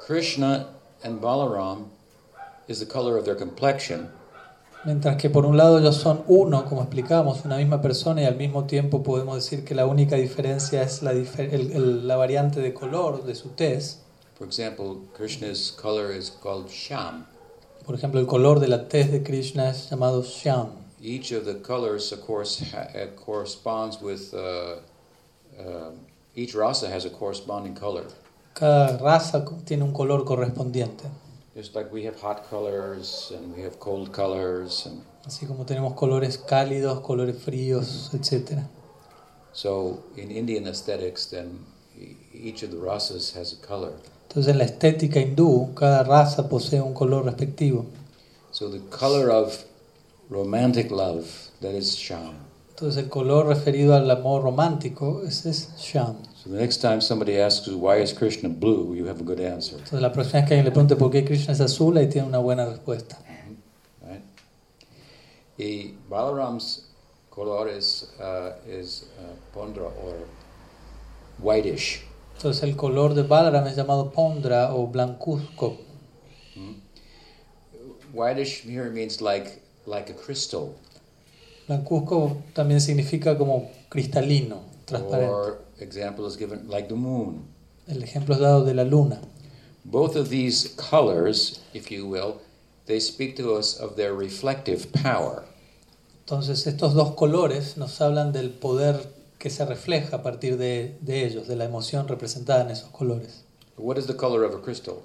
Krishna and Balaram is the color of their complexion, Mientras que por un lado ellos son uno, como explicamos, una misma persona y al mismo tiempo podemos decir que la única diferencia es la, difer- el- el- la variante de color de su tez. For example, Krishna's color is called Sham. Por ejemplo, el color de la tez de Krishna es llamado Shyam. Each of the colors, of course, uh, corresponds with uh, uh, each rasa has a corresponding color. Cada raza tiene un color correspondiente. Just like we have hot colors and we have cold colors, and Así como tenemos colores cálidos, colores fríos, etc. so in Indian aesthetics, then each of the rasas has a color. Entonces en la estética hindú, cada raza posee un color respectivo. So the color of romantic love, that is sham. Entonces el color referido al amor romántico, ese es Sham. So the next time somebody asks you why is Krishna blue, you have a good answer, Entonces la próxima vez que alguien le pregunte por qué Krishna es azul, ahí tiene una buena respuesta. right? Y Balaram's color is uh, is uh, pondra or whitish. Entonces el color de Balaram es llamado Pondra o blancuzco. Whitish here means like like a crystal Blancuzco también significa como cristalino, transparente. or example is given like the moon. El ejemplo es dado de la luna. Both of these colors, if you will, they speak to us of their reflective power. Entonces estos dos colores nos hablan del poder que se refleja a partir de, de ellos, de la emoción representada en esos colores. What is the color of a crystal?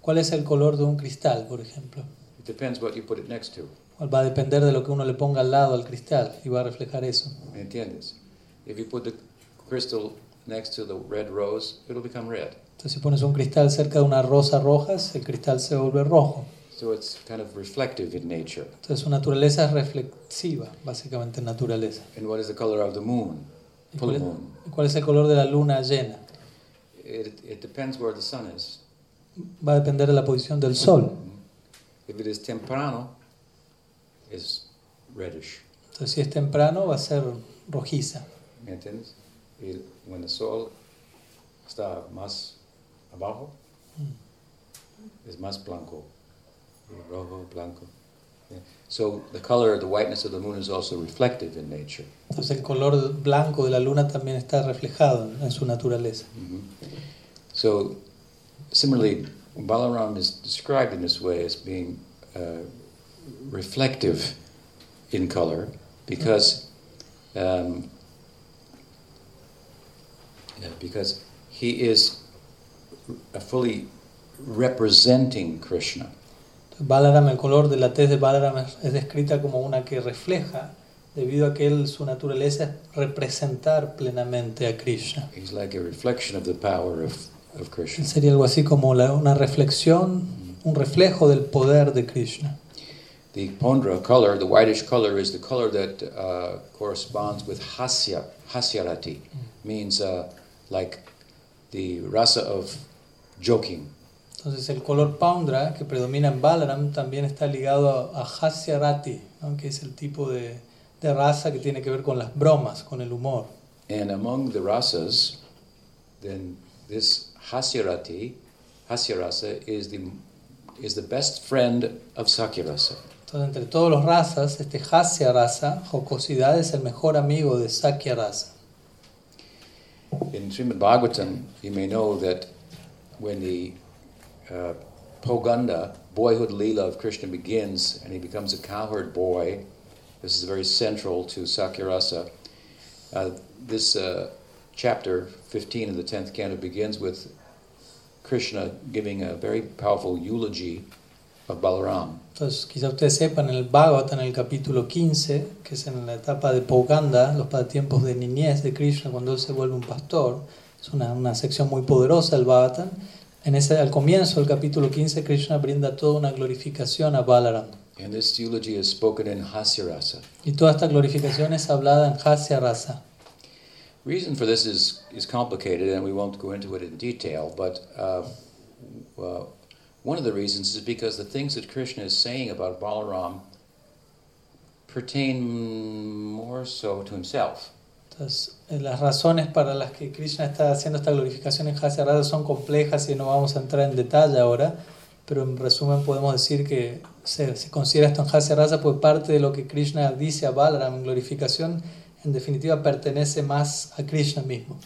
¿Cuál es el color de un cristal, por ejemplo? It depends what you put it next to. Va a depender de lo que uno le ponga al lado al cristal y va a reflejar eso. ¿Me entiendes? If you put the crystal next to the red rose, it'll become red. Entonces si pones un cristal cerca de una rosa rojas, el cristal se vuelve rojo. So it's kind of reflective in nature. Entonces su naturaleza es reflexiva, básicamente naturaleza. And what is the color of the moon? ¿Y Full cuál, es, moon. cuál es el color de la luna llena? It, it depends where the sun is. Va a depender de la posición del sol. If it is temprano, it's reddish. Entonces si es temprano va a ser rojiza. ¿Me entiendes? Y when the sol está más abajo, es más blanco. Rojo, blanco. Yeah. So the color, the whiteness of the moon is also reflective in nature. Entonces el color blanco de la luna también está reflejado en, su naturaleza. Mhm. So similarly, Balaram is described in this way as being uh, reflective in color because um, yeah, because he is a fully representing Krishna. Balaram, el color de la tez de Balaram es, es descrita como una que refleja, debido a que él, su naturaleza es representar plenamente a Krishna. He's like a reflection of the power of, of Krishna. Sería algo así como la- una reflexión, un reflejo del poder de Krishna. The pondra color, the whitish color, is the color that uh, corresponds with hasya, hasyarati, means uh, like the rasa of joking. Entonces el color Paundra, que predomina en Balaram, también está ligado a, a Hasyarati, ¿no? que es el tipo de, de raza que tiene que ver con las bromas, con el humor. And among the rasas, then this hasyarati, hasyarasa, is the, is the best friend of sakyarasa. Entonces entre todos los razas, este Hasya rasa, jocosidad, es el mejor amigo de Sakya rasa. In Srimad Bhagavatam, you may know that when the uh, Poganda, boyhood Leela of Krishna begins and he becomes a cowherd boy, this is very central to Sakyarasa. Uh, this uh, chapter 15 of the 10th canto begins with Krishna giving a very powerful eulogy of Balaram. Entonces quizá ustedes sepan, en el Bhagavata, en el capítulo 15, que es en la etapa de Poganda, los tiempos de niñez de Krishna, cuando él se vuelve un pastor, es una, una sección muy poderosa del Bhagavatam. En ese, al comienzo del capítulo 15, Krishna brinda toda una glorificación a Balaram. And this eulogy is spoken in Hasyarasa. Y toda esta glorificación es hablada en Hasya Rasa. Reason for this is, is complicated, and we won't go into it in detail. But uh, uh, one of the reasons is because the things that Krishna is saying about Balaram pertain more so to himself. Entonces, eh, las razones para las que Krishna está haciendo esta glorificación en Hasya Rasa son complejas y no vamos a entrar en detalle ahora, pero en resumen podemos decir que se, se considera esto en Hasya Rasa pues parte de lo que Krishna dice a Balaram en glorificación, en definitiva pertenece más a Krishna mismo.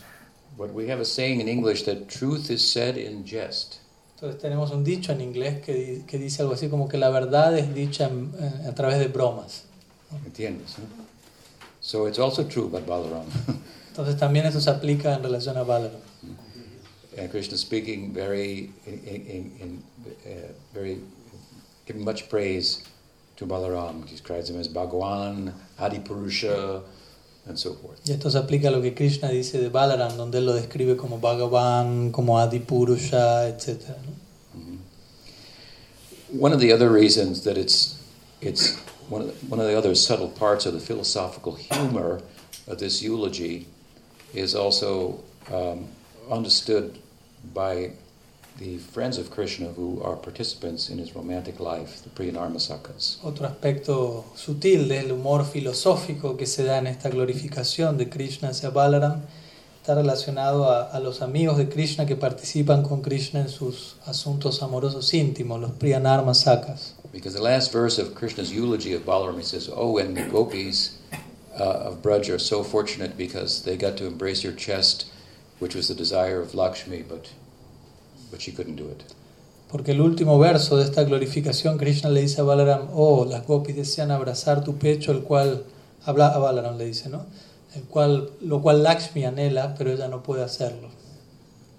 But we have a saying in English that truth is said in jest. Entonces tenemos un dicho en inglés que, di- que dice algo así como que la verdad es dicha en- en- a través de bromas. ¿Entiendes? eh? So it's also true about Balaram. Entonces también esto se aplica en relación a Balaram. And Krishna speaking very, in, in, uh, very, giving much praise to Balaram. He describes him as Bhagawan, Adipurusha, and so forth. Y esto se aplica a lo que Krishna dice de Balaram, donde él lo describe como Bhagavan, como Adipurusha, etc. ¿no? Mm-hmm. One of the other reasons that it's, it's one of, the, one of the other subtle parts of the philosophical humor of this eulogy is also um, understood by the friends of Krishna who are participants in his romantic life, the Priyanarmasakas. Otro aspecto sutil del humor filosófico que se da en esta glorificación de Krishna hacia Balaram está relacionado a, a, los amigos de Krishna que participan con Krishna en sus asuntos amorosos íntimos, los Priyanarmasakas. Because the last verse of Krishna's eulogy of Balaram, he says, Oh, and the gopis uh, of Braj are so fortunate because they got to embrace your chest, which was the desire of Lakshmi, but, but she couldn't do it. Porque el último verso de esta glorificación, Krishna le dice a Balaram, oh, las gopis desean abrazar tu pecho, el cual, habla a Balaram le dice, ¿no? El cual, lo cual Lakshmi anhela, pero ella no puede hacerlo.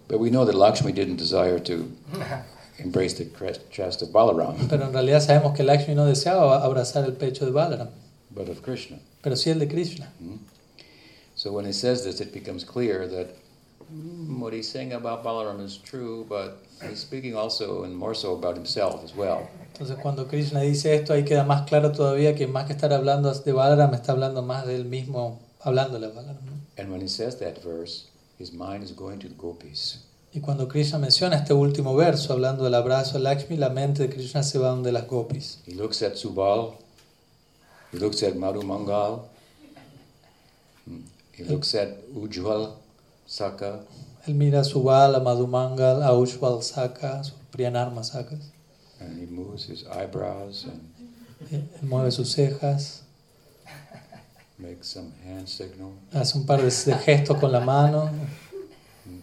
But we know that Lakshmi didn't desire to embrace the chest of Balaram. Pero en realidad sabemos que Lakshmi no deseaba abrazar el pecho de Balaram. But of Krishna. Pero sí el de Krishna. Mm-hmm. So when he says this, it becomes clear that mm, what he's saying about Balaram is true, but he's speaking also and more so about himself as well. Entonces cuando Krishna dice esto, ahí queda más claro todavía que más que estar hablando de Balaram, está hablando más de él mismo, hablándole a Balaram. ¿no? And when he says that verse, his mind is going to the gopis. Y cuando Krishna menciona este último verso, hablando del abrazo a Lakshmi, la mente de Krishna se va donde las gopis. He looks at Subal, he looks at Madhu Mangal, he looks at Ujjwal Saka, Él mira a Subal, a Madhumangal, a Ujjwal Saka, Priyanarma Sakas. and he moves his eyebrows and Él mueve sus cejas, makes some hand signal. hace un par de gestos con la mano.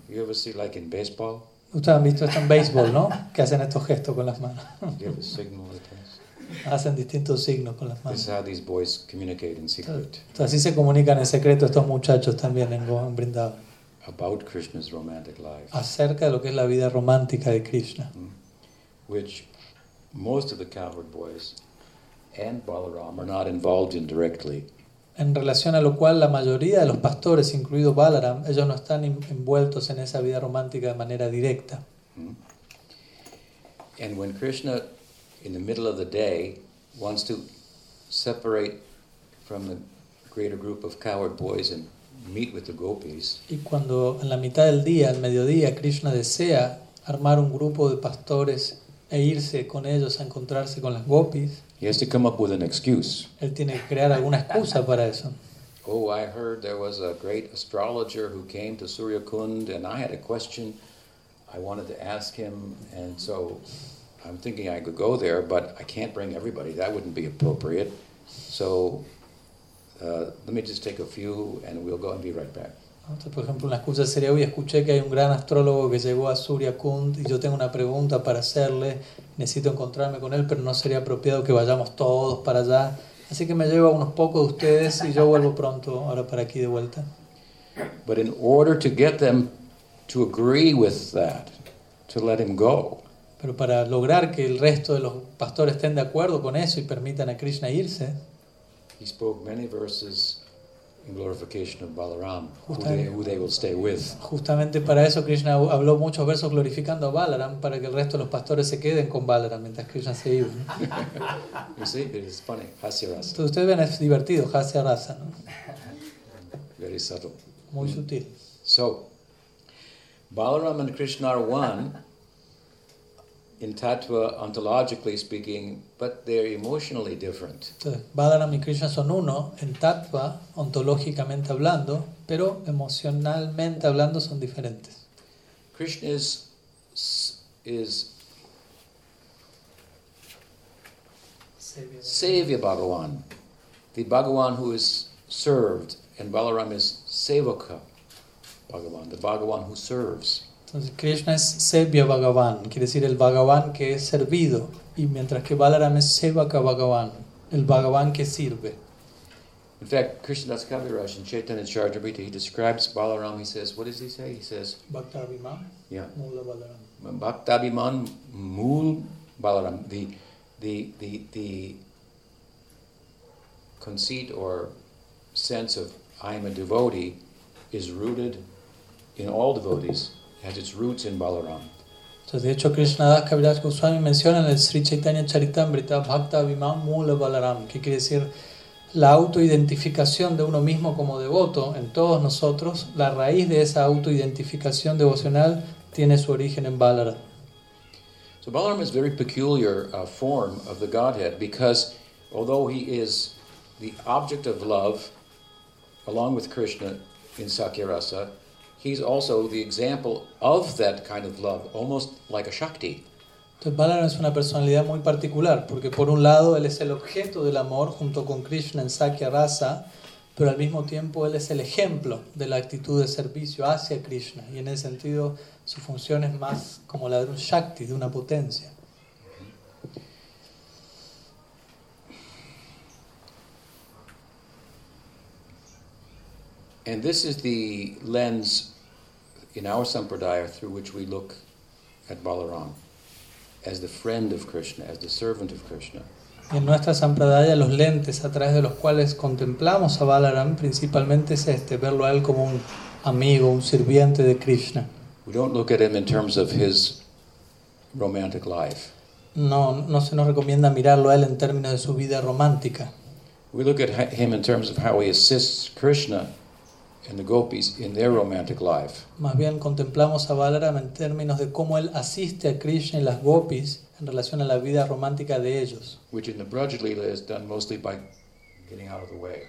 You ever see like in baseball? Ustedes han visto esto en béisbol, ¿no? Que hacen estos gestos con las manos. You have a signal that does. Hacen distintos signos con las This is manos. how these boys communicate in secret Entonces, así se comunican en secreto estos muchachos también en en Vrindavan, about Krishna's romantic life, acerca de lo que es la vida romántica de Krishna. which most of the cowherd boys and Balaram are not involved in directly. En relación a lo cual la mayoría de los pastores, incluido Balaram, ellos no están en- envueltos en esa vida romántica de manera directa. Hmm? And when Krishna, in the middle of the day, wants to separate from the greater group of cowherd boys and meet with the gopis, Y cuando en la mitad del día, al mediodía, Krishna desea armar un grupo de pastores e irse con ellos a encontrarse con las gopis, he has to come up with an excuse. él tiene que crear alguna excusa para eso. Oh, I heard there was a great astrologer who came to Surya Kund, and I had a question I wanted to ask him, and so I'm thinking I could go there, but I can't bring everybody. That wouldn't be appropriate. So uh, let me just take a few, and we'll go and be right back. Entonces, por ejemplo, una excusa sería, hoy escuché que hay un gran astrólogo que llegó a Surya Kund y yo tengo una pregunta para hacerle, necesito encontrarme con él, pero no sería apropiado que vayamos todos para allá. Así que me llevo a unos pocos de ustedes y yo vuelvo pronto ahora para aquí de vuelta. But in order to get them to agree with that, to let him go, Pero para lograr que el resto de los pastores estén de acuerdo con eso y permitan a Krishna irse, he spoke many verses in glorification of Balaram, who they, who they will stay with. justamente para eso Krishna habló muchos versos glorificando a Balaram para que el resto de los pastores se queden con Balaram mientras Krishna se iba. You see, it is funny, hasyarasa, Entonces ustedes ven, es divertido, Hasya Rasa, ¿no? very subtle. muy sutil. So, Balaram and Krishna are one in tattva, ontologically speaking, but they're emotionally different. Entonces, Balaram y Krishna son uno en tattva, ontológicamente hablando, pero emocionalmente hablando son diferentes. Krishna is, is Sevya Bhagavan, the Bhagavan who is served, and Balaram is Sevaka Bhagavan, the Bhagavan who serves. Entonces Krishna es Sevya Bhagavan, quiere decir el Bhagavan que es servido, y mientras que Balaram es Sevaka Bhagavan, el Bhagavan que sirve. In fact, Krishnadas Kaviraj in Chaitanya Charitamrita, he describes Balaram, he says, what does he say? He says, Bhaktabhiman, yeah, Mula Balaram. Mool Balaram, the, the, the, the conceit or sense of I am a devotee is rooted in all devotees, has its roots in Balaram. Entonces, de hecho, Krishnadas Kaviraj Goswami menciona en el Sri Chaitanya Charitamrita Bhakta Vimam Mula Balaram, que quiere decir la autoidentificación de uno mismo como devoto en todos nosotros. La raíz de esa autoidentificación devocional tiene su origen en Balaram. So Balaram is a very peculiar uh, form of the Godhead because although he is the object of love along with Krishna in Sakyarasa, he's also the example of that kind of love, almost like a Shakti. Entonces Balaram es una personalidad muy particular, porque por un lado él es el objeto del amor junto con Krishna en Sakya Rasa, pero al mismo tiempo él es el ejemplo de la actitud de servicio hacia Krishna, y en ese sentido su función es más como la de un Shakti, de una potencia. And this is the lens in our sampradaya through which we look at Balaram as the friend of Krishna, as the servant of Krishna. En nuestra Sampradaya los lentes a través de los cuales contemplamos a Balaram principalmente es este, verlo a él como un amigo, un sirviente de Krishna. We don't look at him in terms of his romantic life. No, no se nos recomienda mirarlo a él en términos de su vida romántica. We look at hi- him in terms of how he assists Krishna and the gopis in their romantic life. Más bien contemplamos a Balaram en términos de cómo él asiste a Krishna y las gopis en relación a la vida romántica de ellos. which in the Braj Leela is done mostly by getting out of the way.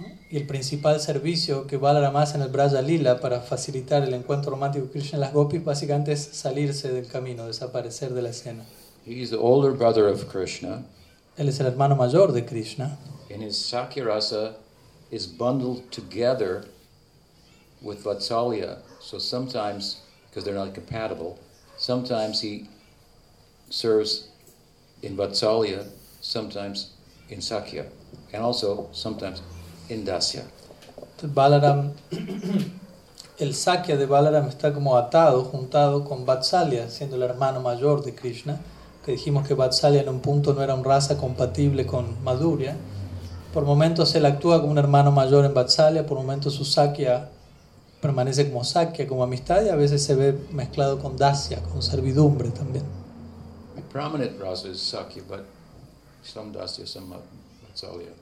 ¿no? Y el principal servicio que Balaram hace en el Braja Lila para facilitar el encuentro romántico de Krishna y las gopis básicamente es salirse del camino, desaparecer de la escena. He's the older brother of Krishna, Él es el hermano mayor de Krishna and his Sakyarasa is bundled together with Vatsalya. So sometimes, because they're not compatible, sometimes he serves in Vatsalya, sometimes in Sakya, and also sometimes in Dasya. Balaram, el Sakya de Balaram está como atado, juntado con Vatsalya, siendo el hermano mayor de Krishna, que dijimos que Vatsalya en un punto no era un raza compatible con Madhurya. Por momentos él actúa como un hermano mayor en Vatsalya, por momentos su Sakya permanece como Sakya, como amistad, y a veces se ve mezclado con Dasya, con servidumbre también. Rasa.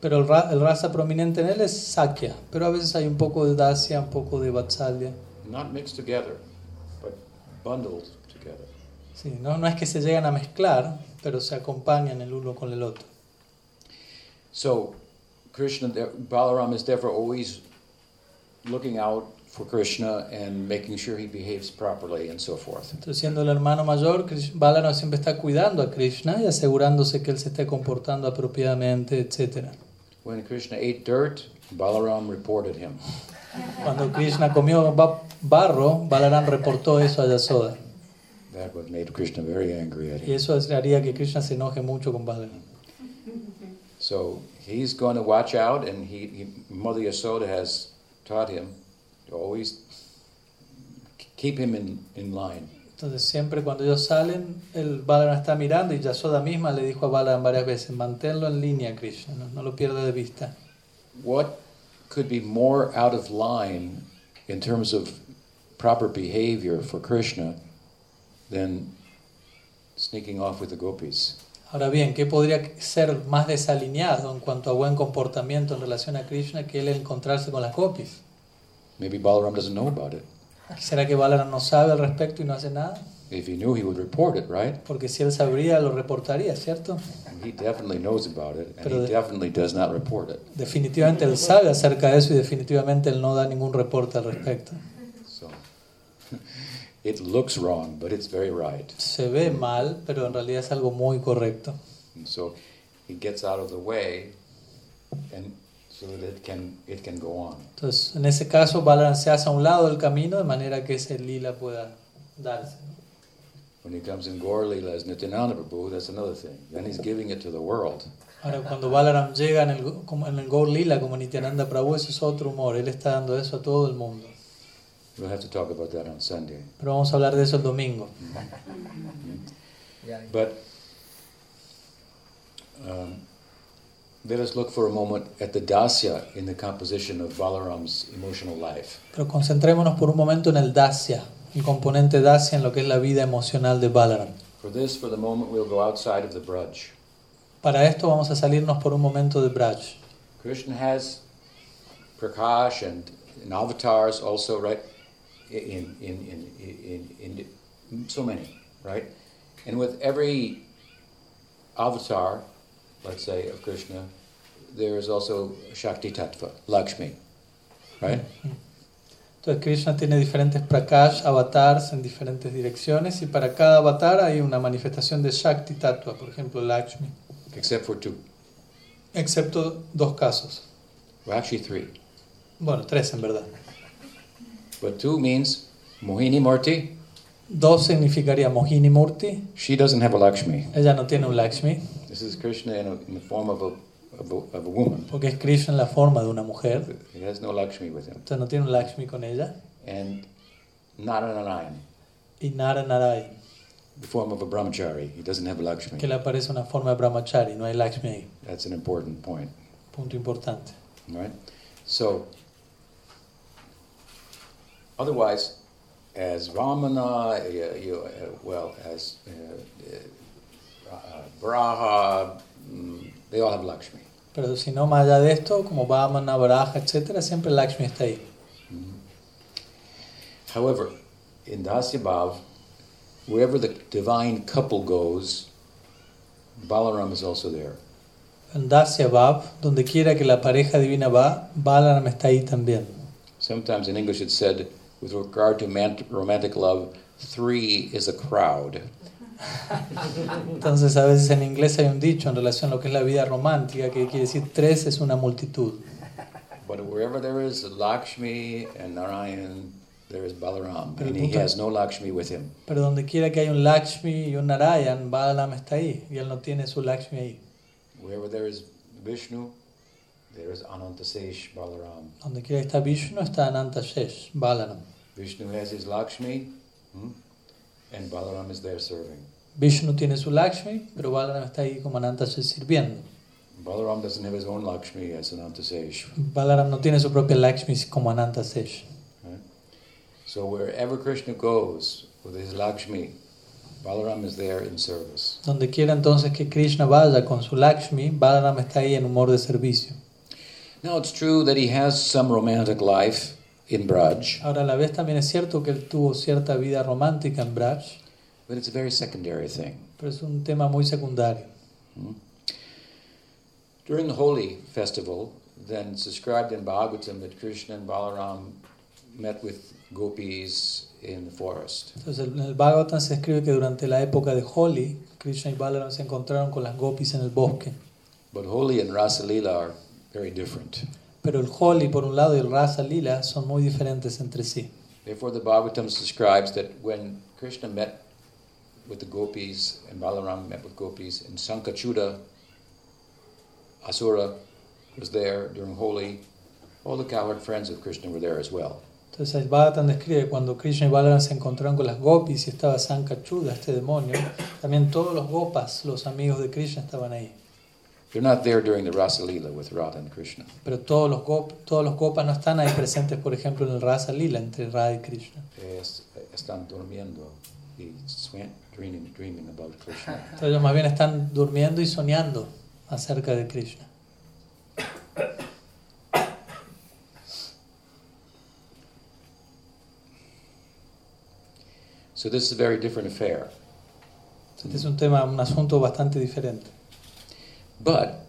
Pero el, ra- el raza prominente en él es Sakya, pero a veces hay un poco de Dasya, un poco de Vatsalya. Not mixed together, but bundled together. Sí, no, no es que se llegan a mezclar, pero se acompañan el uno con el otro. So, Krishna, Balaram is therefore always looking out for Krishna and making sure he behaves properly and so forth. Entonces, siendo el hermano mayor, Balaram siempre está cuidando a Krishna y asegurándose que él se esté comportando apropiadamente, etc. When Krishna ate dirt, Balaram reported him. Cuando Krishna comió ba- barro, Balaram reportó eso a Yasoda. That what made Krishna very angry at Y him. eso haría que Krishna se enoje mucho con Balaram. So he's going to watch out, and he, he Mother Yasoda has taught him to always keep him in, in line. Entonces, siempre cuando ellos salen, el Balaram está mirando y Yasoda misma le dijo a Balaram varias veces, manténlo en línea, Krishna, no, no lo pierda de vista. What could be more out of line in terms of proper behavior for Krishna than sneaking off with the gopis? Ahora bien, ¿qué podría ser más desalineado en cuanto a buen comportamiento en relación a Krishna que él encontrarse con las gopis? Maybe Balaram doesn't know about it. ¿Será que Balaram no sabe al respecto y no hace nada? If he knew, he would report it, right? Porque si él sabría, lo reportaría, ¿cierto? And he definitely knows about it, and Pero he definitely does not report it. Definitivamente él sabe acerca de eso y definitivamente él no da ningún reporte al respecto. So it looks wrong, but it's very right. Se ve mal, pero en realidad es algo muy correcto. And so he gets out of the way, and so that it can it can go on. Entonces, en ese caso, Balaram se hace a un lado del camino de manera que ese lila pueda darse. When he comes in Gaur Lila as Nityananda Prabhu, that's another thing. Then he's giving it to the world. Ahora, cuando Balaram llega en el, go- como en el Gaur Lila como Nityananda Prabhu, eso es otro humor. Él está dando eso a todo el mundo. We'll have to talk about that on Sunday. Pero vamos a hablar de eso el domingo. But um, let us look for a moment at the dasya in the composition of Balaram's emotional life. Pero concentrémonos por un momento en el Dasya, el componente Dasya en lo que es la vida emocional de Balaram. For this, for the moment, we'll go outside of the Braj. Para esto vamos a salirnos por un momento de Braj. Krishna has Prakash and, and avatars also, right? In, in, in, in, in, in so many, right? And with every avatar, let's say, of Krishna, there is also Shakti Tattva, Lakshmi, right? Entonces Krishna tiene diferentes prakash, avatars en diferentes direcciones y para cada avatar hay una manifestación de Shakti Tattva, por ejemplo Lakshmi, Except for two. excepto dos casos. Well, actually three. Bueno, tres en verdad. But two means Mohini Murti, Dos significaría Mohini Murti, she doesn't have a Lakshmi. ella no tiene un Lakshmi, This is Krishna in, a, in the form of a, of a, of a woman. porque es Krishna en la forma de una mujer, He has no Lakshmi with him. entonces no tiene un Lakshmi con ella. And Naranarayan, Y Nara Narayan, the form of a brahmachari. He doesn't have a Lakshmi. que le aparece una forma de brahmachari, no hay Lakshmi ahí. That's an important point, Punto importante. right? So, otherwise, as Ramana, uh, you, uh, well, as uh, Braha, mm, they all have Lakshmi. Pero si no, más allá de esto, como Vamana, Baraja, etc., siempre Lakshmi está ahí. However, in Dasya Bhav, wherever the divine couple goes, Balaram is also there. En Dasya Bhav, donde quiera que la pareja divina va, Balaram está ahí también. Sometimes in English it's said, with regard to romantic love, three is a crowd. Entonces, a veces en inglés hay un dicho en relación a lo que es la vida romántica que quiere decir tres es una multitud. But wherever there is Lakshmi and Narayan, there is Balaram, Pero and he has no Lakshmi with him. Pero donde quiera que hay un Lakshmi y un Narayan, Balaram está ahí y él no tiene su Lakshmi ahí. Wherever there is Vishnu, there is Anantasesh Balaram. Donde quiera que está Vishnu está Ananta Shesh, Balaram. Vishnu has his Lakshmi, hmm, and Balaram is there serving. Vishnu tiene su Lakshmi, pero Balaram está ahí como Ananta sirviendo. Balaram doesn't have his own Lakshmi as Anantasesh. Balaram no tiene su propia Lakshmi como Ananta. Right? So wherever Krishna goes with his Lakshmi, Balaram is there in service. Donde quiera entonces que Krishna vaya con su Lakshmi, Balaram está ahí en humor de servicio. Now it's true that he has some romantic life in Braj, Ahora, a la vez también es cierto que él tuvo cierta vida romántica en Braj, but it's a very secondary thing. pero es un tema muy secundario. Hmm. During the Holi festival, then it's described in Bhagavatam that Krishna and Balaram met with gopis in the forest. Entonces, en el Bhagavatam se escribe que durante la época de Holi, Krishna y Balaram se encontraron con las gopis en el bosque. But Holi and Rasa Lila are very different. Pero el Holi, por un lado, y el Rasa Lila son muy diferentes entre sí. Therefore, the Bhagavatam describes that when Krishna met with the gopis and Balaram met with gopis, and Sankachuda, Asura, was there during Holi, all the cowherd friends of Krishna were there as well. Entonces el Bhagavatam describe cuando Krishna y Balaram se encontraron con las gopis y estaba Sankachuda, este demonio, también todos los gopas, los amigos de Krishna, estaban ahí. They're not there during the Rasa Lila with Radha and Krishna. Pero todos los, gop, todos los gopas no están ahí presentes, por ejemplo, en el Rasa Lila entre Radha y Krishna. Es- están durmiendo y dreaming, dreaming about Krishna. Entonces ellos más bien están durmiendo y soñando acerca de Krishna. So this is a very different affair. Este es un tema, un asunto bastante diferente. But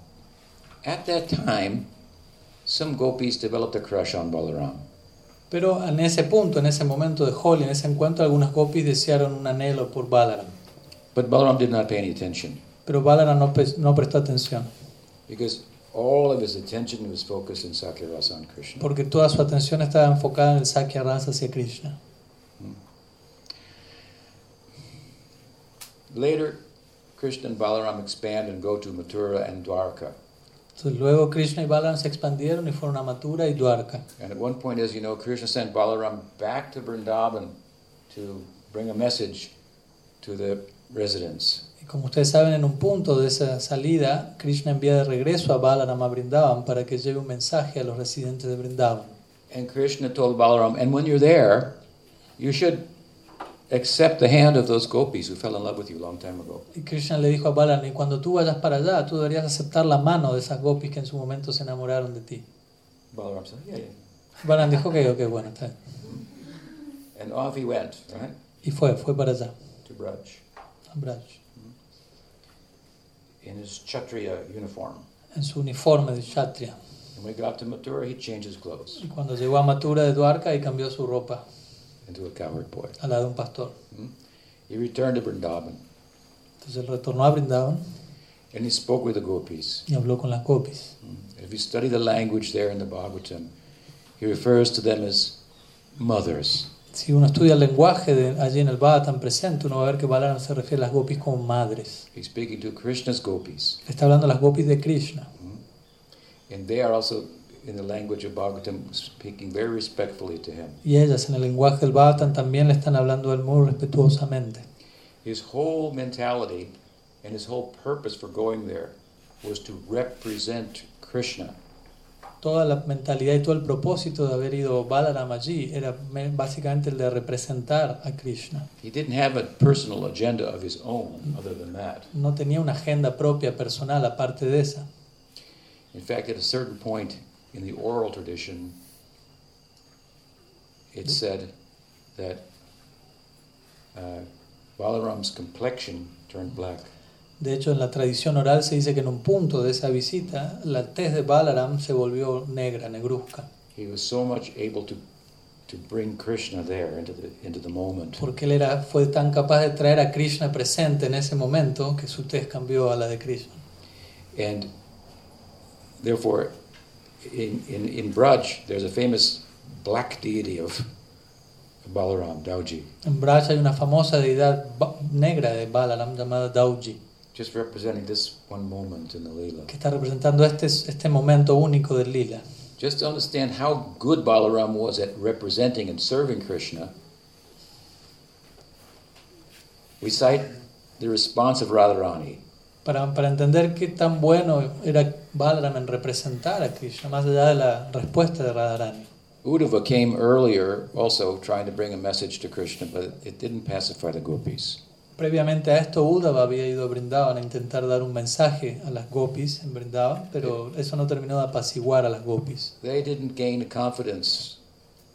at that time, some gopis developed a crush on Balaram. Pero en ese punto, en ese momento de Holi, en ese encuentro, algunas gopis desearon un anhelo por Balaram. But Balaram did not pay any attention Pero Balaram no, no prestó atención, because all of his attention was focused in Sakyarasa on Krishna. porque toda su atención estaba enfocada en el Sakya Rasa hacia Krishna. Later, Krishna and Balaram expand and go to Mathura and Dwarka. Entonces luego Krishna y Balaram se expandieron y fueron a Mathura y Dwarka. And at one point, as you know, Krishna sent Balaram back to Vrindavan to bring a message to the residents. Y como ustedes saben, en un punto de esa salida, Krishna envía de regreso a Balaram a Brindavan para que lleve un mensaje a los residentes de Brindavan. And Krishna told Balaram, and when you're there, you should accept the hand of those gopis who fell in love with you a long time ago. Y Krishna le dijo a Balaram, y cuando tú vayas para allá, tú deberías aceptar la mano de esas gopis que en su momento se enamoraron de ti. Balaram said, yeah, yeah. Balaram dijo que ok, bueno, está bien. And off he went, right, Y fue, fue para allá, to Braj a Braj, in his Kshatriya uniform. en su uniforme de Kshatriya. And when he got to Mathura, he changed his clothes Y cuando llegó a Mathura de Dwarka y cambió su ropa into a cowherd boy. a la de un pastor. He returned to Vrindavan Entonces retornó a Brindavan and he spoke with the gopis. y habló con las gopis. If you study the language there in the Bhagavatam, he refers to them as mothers. Si uno estudia el lenguaje de allí en el Bhagavatam presente, uno va a ver que Balaram se refiere a las gopis como madres. He's speaking to Krishna's gopis. Le está hablando a las gopis de Krishna. And they are also, in the language of Bhagavatam, speaking very respectfully to him. Y ellas en el lenguaje del Bhagavatam también le están hablando a él muy respetuosamente. His whole mentality and his whole purpose for going there was to represent Krishna. Toda la mentalidad y todo el propósito de haber ido Balaram allí era básicamente el de representar a Krishna. He didn't have a personal agenda of his own other than that. No tenía una agenda propia personal aparte de esa. In fact, at a certain point in the oral tradition, it said that uh, Balaram's complexion turned black. De hecho, en la tradición oral se dice que en un punto de esa visita, la tez de Balaram se volvió negra, negruzca, He was so much able to, to bring Krishna there into the, into the moment. porque él era, fue tan capaz de traer a Krishna presente en ese momento que su tez cambió a la de Krishna. And therefore, in, in, in Braj, there's a famous black deity of Balaram, Dauji, En Braj hay una famosa deidad negra de Balaram llamada Dauji, just representing this one moment in the Leela. que está representando este, este momento único del lila. Just to understand how good Balaram was at representing and serving Krishna, we cite the response of Radharani. Para, para entender qué tan bueno era Balaram en representar a Krishna, más allá de la respuesta de Radharani. Uddhava came earlier also trying to bring a message to Krishna, but it didn't pacify the gopis. Previamente a esto, Uddhava había ido a Brindavan a intentar dar un mensaje a las gopis en Brindavan, pero eso no terminó de apaciguar a las gopis. They didn't gain the confidence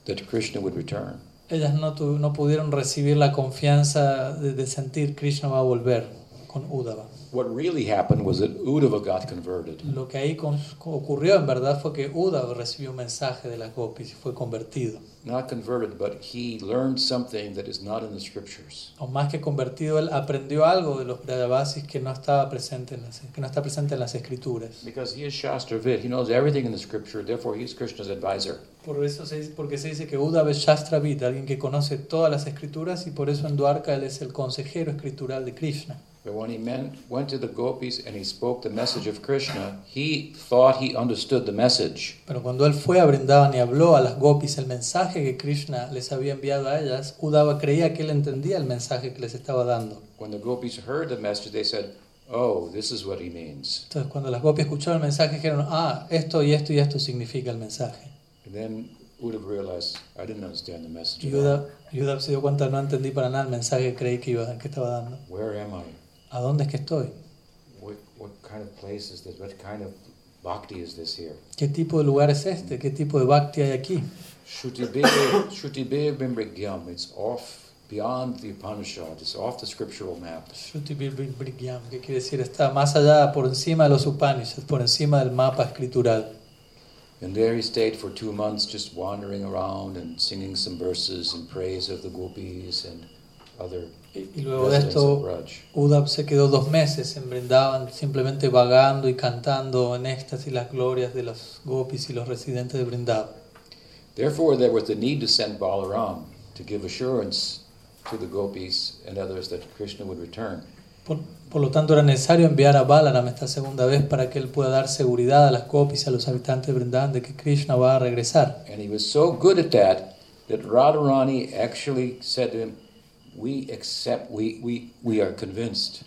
that Krishna would return. Ellas no, tu- no pudieron recibir la confianza de, de sentir Krishna va a volver con Uddhava. What really happened was that Uddhava got converted. Lo que ahí ocurrió en verdad fue que Uddhava recibió un mensaje de las gopis y fue convertido. Not converted, but he learned something that is not in the scriptures. O más que convertido, él aprendió algo de los Brajavasis que no estaba presente en las, que no está presente en las escrituras. Because he is Shastravid, he knows everything in the scripture, therefore he's Krishna's advisor. Por eso se dice, porque se dice que Uddhava es Shastravid, alguien que conoce todas las escrituras y por eso en Dwarka él es el consejero escritural de Krishna. But when he men- went to the gopis and he spoke the message of Krishna, he thought he understood the message. Pero cuando él fue a Brindavan y habló a las gopis el mensaje que Krishna les había enviado a ellas, Uddhava creía que él entendía el mensaje que les estaba dando. When the gopis heard the message, they said, Oh, this is what he means. Entonces cuando las gopis escucharon el mensaje dijeron, ah, esto y esto y esto significa el mensaje. And then Uddhava realized, I didn't understand the message. Uddhava se dio cuenta, no entendí para nada el mensaje que creí que, iba, que estaba dando. Where am I? ¿A dónde es que estoy? What, what kind of place is this? What kind of bhakti is this here? ¿Qué tipo de lugar es este? ¿Qué tipo de bhakti hay aquí? Shrutibir Shrutibir Bimbrigyam. It's off beyond the Upanishad. It's off the scriptural map. Shruti Bir Bir Brigyam, que quiere decir está más allá, por encima de los Upanishads, por encima del mapa escritural. And there he stayed for two months, just wandering around and singing some verses in praise of the gopis and other Y, luego de esto. Uddhav se quedó dos meses en Brindavan, simplemente vagando y cantando en éxtasis las glorias de los gopis y los residentes de Brindavan. Therefore, there was the need to send Balaram to give assurance to the gopis and others that Krishna would return. Por, por lo tanto, era necesario enviar a Balaram esta segunda vez para que él pueda dar seguridad a las gopis y a los habitantes de Vrindavan de que Krishna va a regresar. And he was so good at that that Radharani actually said to him, We accept, we, we, we are convinced.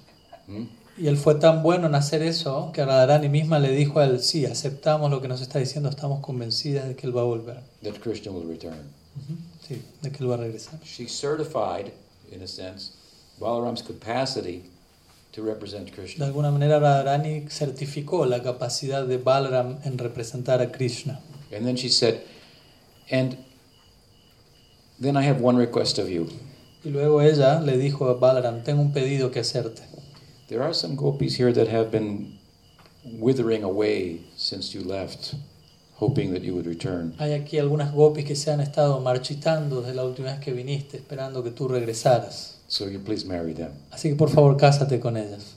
Hmm? Y él fue tan bueno en hacer eso que Radharani misma le dijo a él, sí, aceptamos lo que nos está diciendo, estamos convencidas de que él va a volver. That Krishna will return. Ujú, Sí, de que él va a regresar. She certified, in a sense, Balaram's capacity to represent De Krishna. alguna manera Radharani certificó la capacidad de Balaram en representar a Krishna. And then she said, And then I have one request of you. Y luego ella le dijo a Balaram, tengo un pedido que hacerte. There are some gopis here that have been withering away since you left, hoping that you would return. Hay aquí algunas gopis que se han estado marchitando desde la última vez que viniste, esperando que tú regresaras. So you please marry them. Así que por favor cásate con ellas.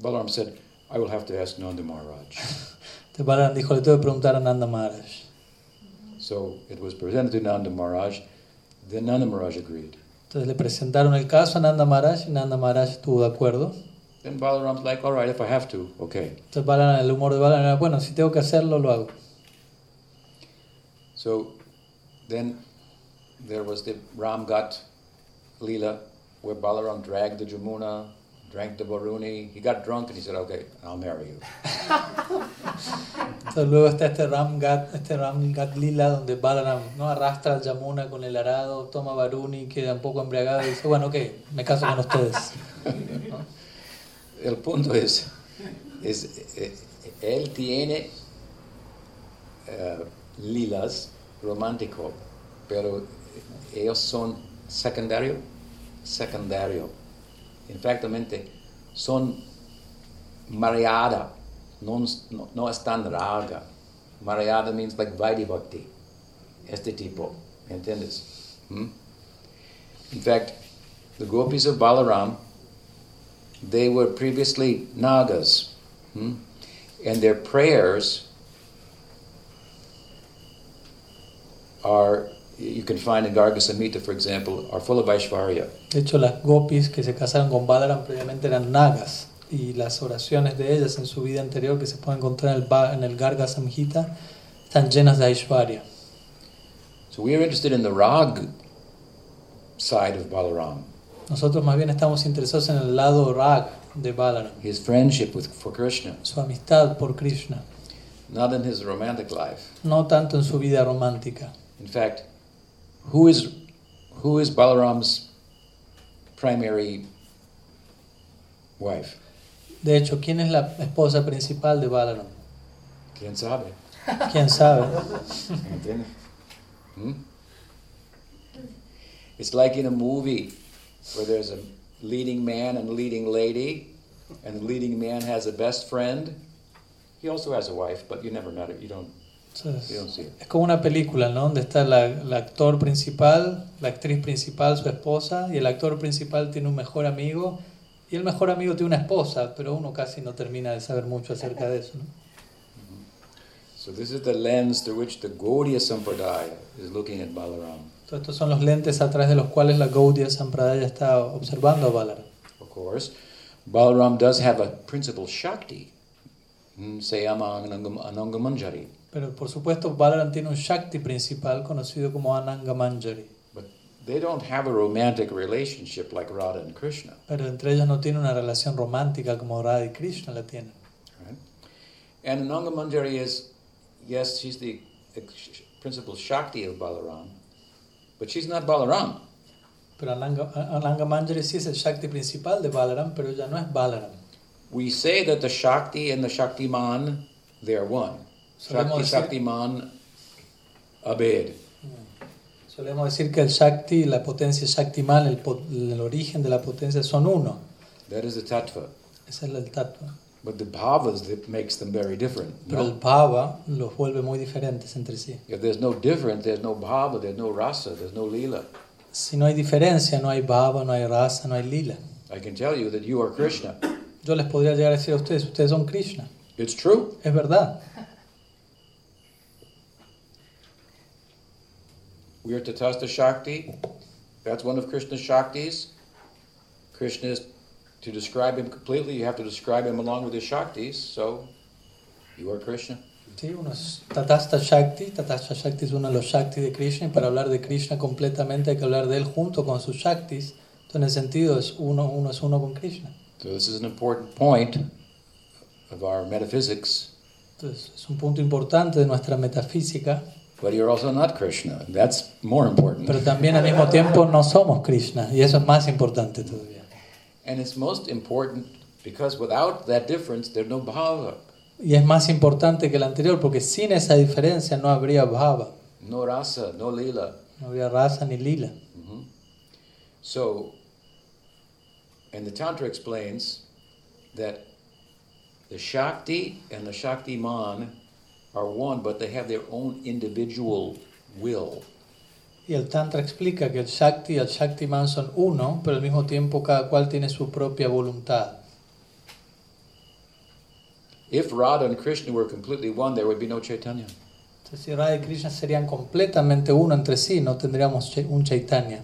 Balaram said, I will have to ask Nanda Maharaj. Entonces Balaram dijo, le tengo que preguntar a Nanda Maharaj. So it was presented to Nanda Maharaj. Then Nanda Maharaj agreed. Entonces le presentaron el caso a Nanda Maharaj y Nanda Maharaj estuvo de acuerdo. Then Balaram's like, all right, if I have to, okay. Entonces Balaram, el humor de Balaram era, bueno, si tengo que hacerlo, lo hago. So then there was the Ramgat Leela where Balaram dragged the Jamuna, drank the Varuni. He got drunk and he said, okay, I'll marry you. Entonces luego está este Ramgat, este Ramgat Lila donde Balaram ¿no? arrastra al Yamuna con el arado, toma Varuni, queda un poco embriagado y dice, bueno, ok, me caso con ustedes. El punto es, es eh, él tiene eh, lilas romántico, pero ellos son secundario, secundario. Infactamente, son mareada, no, no, no es tan. Mareada means like Vaidhi Bhakti, este tipo, ¿entiendes? Hmm? In fact, the gopis of Balaram they were previously Nagas. hmm? And their prayers are, you can find in Garga Samhita, for example, are full of Aishvarya. De hecho, las gopis que se casaron con Balaram previamente eran nagas y las oraciones de ellas en su vida anterior que se pueden encontrar en el, en el Garga Samhita están llenas de Aishwarya. So we are interested in the Rag side of Balaram, Nosotros más bien estamos interesados en el lado rag de Balaram, his friendship with, for Krishna, su amistad por Krishna, not in his romantic life. no tanto en su vida romántica. In fact, who is, who is Balaram's primary wife? De hecho, ¿quién es la esposa principal de Balaram? ¿Quién sabe? ¿Quién sabe? Hmm? It's like in a movie where there's a leading man and a leading lady, and the leading man has a best friend. He also has a wife, but you never met her. You don't. Entonces, es como una película, ¿no? Donde está la, el actor principal, la actriz principal, su esposa, y el actor principal tiene un mejor amigo, y el mejor amigo tiene una esposa, pero uno casi no termina de saber mucho acerca de eso, ¿no? So this is the lens through which the Gaudiya Sampradaya is looking at Balaram. Entonces, estos son los lentes a través de los cuales la Gaudiya Sampradaya está observando a Balaram. Of course, Balaram does have a principal Shakti. Hmm, Sayama Anangam- Anangamanjari. Pero por supuesto, Balaram tiene un Shakti principal conocido como Ananga Manjari. But they don't have a romantic relationship like Radha and Krishna. Pero entre ellos no tiene una relación romántica como Radha y Krishna la tienen. Right? And Ananga Manjari is, yes, she's the principal Shakti of Balaram, but she's not Balaram. Pero Ananga, Ananga Manjari sí es el Shakti principal de Balaram, pero ella no es Balaram. We say that the Shakti and the Shaktiman, they are one. Solemos Shakti, decir- Shaktiman, Abed. Solemos decir que el Shakti, la potencia Shaktiman, el, el origen de la potencia son uno. That is the Tattva. Es el tattva. But the bhavas that makes them very different. Pero el No? Bhava los vuelve muy diferentes entre sí. If there's no difference, there's no bhava, there's no rasa, there's no lila. Si no hay diferencia, no hay Bhava, no hay raza, no hay lila. I can tell you that you are Krishna. Yo les podría llegar a decir a ustedes, ustedes son Krishna. It's true. Es verdad. We are Tatasta Shakti. That's one of Krishna's Shaktis. Krishna is to describe him completely, you have to describe him along with his Shaktis, so you are Krishna. Sí, uno es Tatasta Shakti, Tatasta Shakti es uno de los Shaktis de Krishna y para hablar de Krishna completamente hay que hablar de él junto con sus Shaktis. Entonces en el sentido es uno, uno es uno con Krishna. So this is an important point of our metaphysics, Entonces es un punto importante de nuestra metafísica, but you're also not Krishna. That's more important. pero también al mismo tiempo no somos Krishna y eso es más importante todavía. And it's most important because without that difference, there's no bhava, Y es más importante que el anterior porque sin esa diferencia no habría bhava, no rasa, no lila. no habría rasa ni lila. Mhm. So, and the Tantra explains that the Shakti and the Shaktiman are one, but they have their own individual will. Y el Tantra explica que el Shakti y el Shaktiman son uno, pero al mismo tiempo cada cual tiene su propia voluntad. If Radha and Krishna were completely one, there would be no Chaitanya. Entonces, si Radha y Krishna serían completamente uno entre sí, no tendríamos un Chaitanya.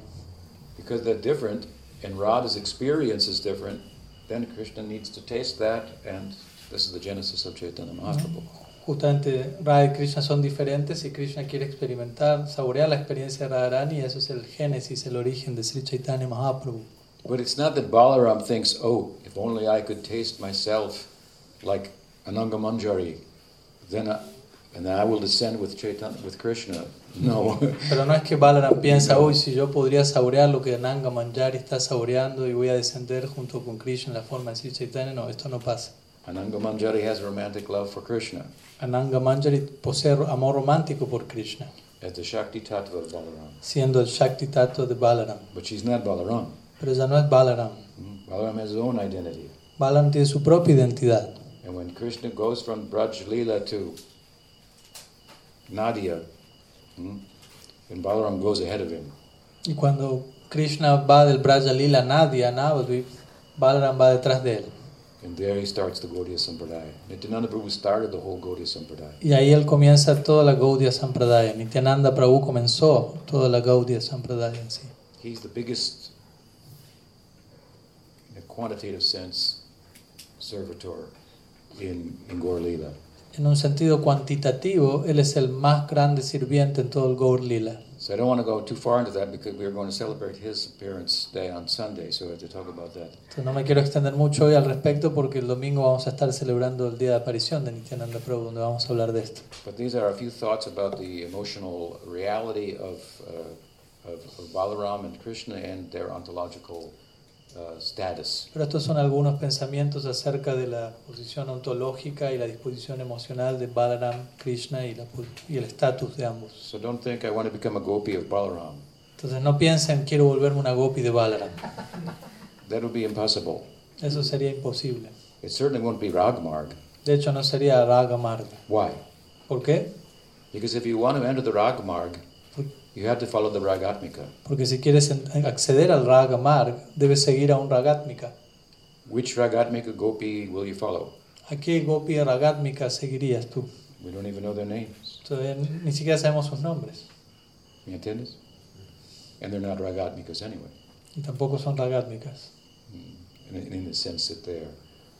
Because they're different, and Radha's experience is different, then Krishna needs to taste that, and this is the genesis of Chaitanya Mahaprabhu. Justamente Radha y Krishna son diferentes y Krishna quiere experimentar, saborear la experiencia de Radharani y eso es el génesis, el origen de Sri Chaitanya Mahaprabhu. But it's not that Balaram thinks, oh, if only I could taste myself like Ananga Manjari, then I, and then I will descend with Chaitanya, with Krishna. No. Pero no es que Balaram piensa, uy, si yo podría saborear lo que Ananga Manjari está saboreando y voy a descender junto con Krishna en la forma de Sri Chaitanya, no, esto no pasa. Ananga Manjari has romantic love for Krishna Ananga Manjari posee amor romántico por Krishna, as the Shakti Tattva of Balaram. siendo el Shakti Tattva de Balaram. But she's not Balaram. Pero ella no es Balaram. Mm. Balaram has his own identity. Balaram tiene su propia identidad. And when Krishna goes from Braj Leela to Nadia, mm, and Balaram goes ahead of him, Y cuando Krishna va del Braj Lila a Nadia, Navadvip, Balaram va detrás de él. And there he starts the Gaudiya Sampradaya. Nityananda Prabhu started the whole Gaudiya Sampradaya. Y ahí él comienza toda la Gaudiya Sampradaya. Nityananda Prabhu comenzó toda la Gaudiya Sampradaya en sí. He's the biggest, in a quantitative sense, servitor in, in Gaur. En un sentido cuantitativo, él es el más grande sirviente en todo el Gaur Lila. So I don't want to go too far into that because we're going to celebrate his appearance day on Sunday, so we have to talk about that. Entonces no me quiero extender mucho hoy al respecto porque el domingo vamos a estar celebrando el día de aparición de Nityananda Prabhu, donde vamos a hablar de esto. But these are a few thoughts about the emotional reality of, uh, of, of Balaram and Krishna and their ontological uh, status. Pero estos son algunos pensamientos acerca de la posición ontológica y la disposición emocional de Balaram, Krishna y, la y el estatus de ambos. So don't think I want to become a gopi of Balaram. Entonces no piensen quiero volverme una gopi de Balaram. That would be impossible. Eso sería imposible. It certainly won't be Ragmarg. De hecho no sería Raga Marga. Why? ¿Por qué? Because if you want to enter the Ragmarg, you have to follow the Ragatmika. Porque si quieres acceder al Raga Marg, debes seguir a un Ragatmika. Which Ragatmika gopi will you follow? ¿A qué gopi Ragatmika seguirías tú? We don't even know their names. Todavía ni siquiera sabemos sus nombres. ¿Me entiendes? And they're not Ragatmikas anyway, Y tampoco son Ragatmikas. in, in the sense that they're,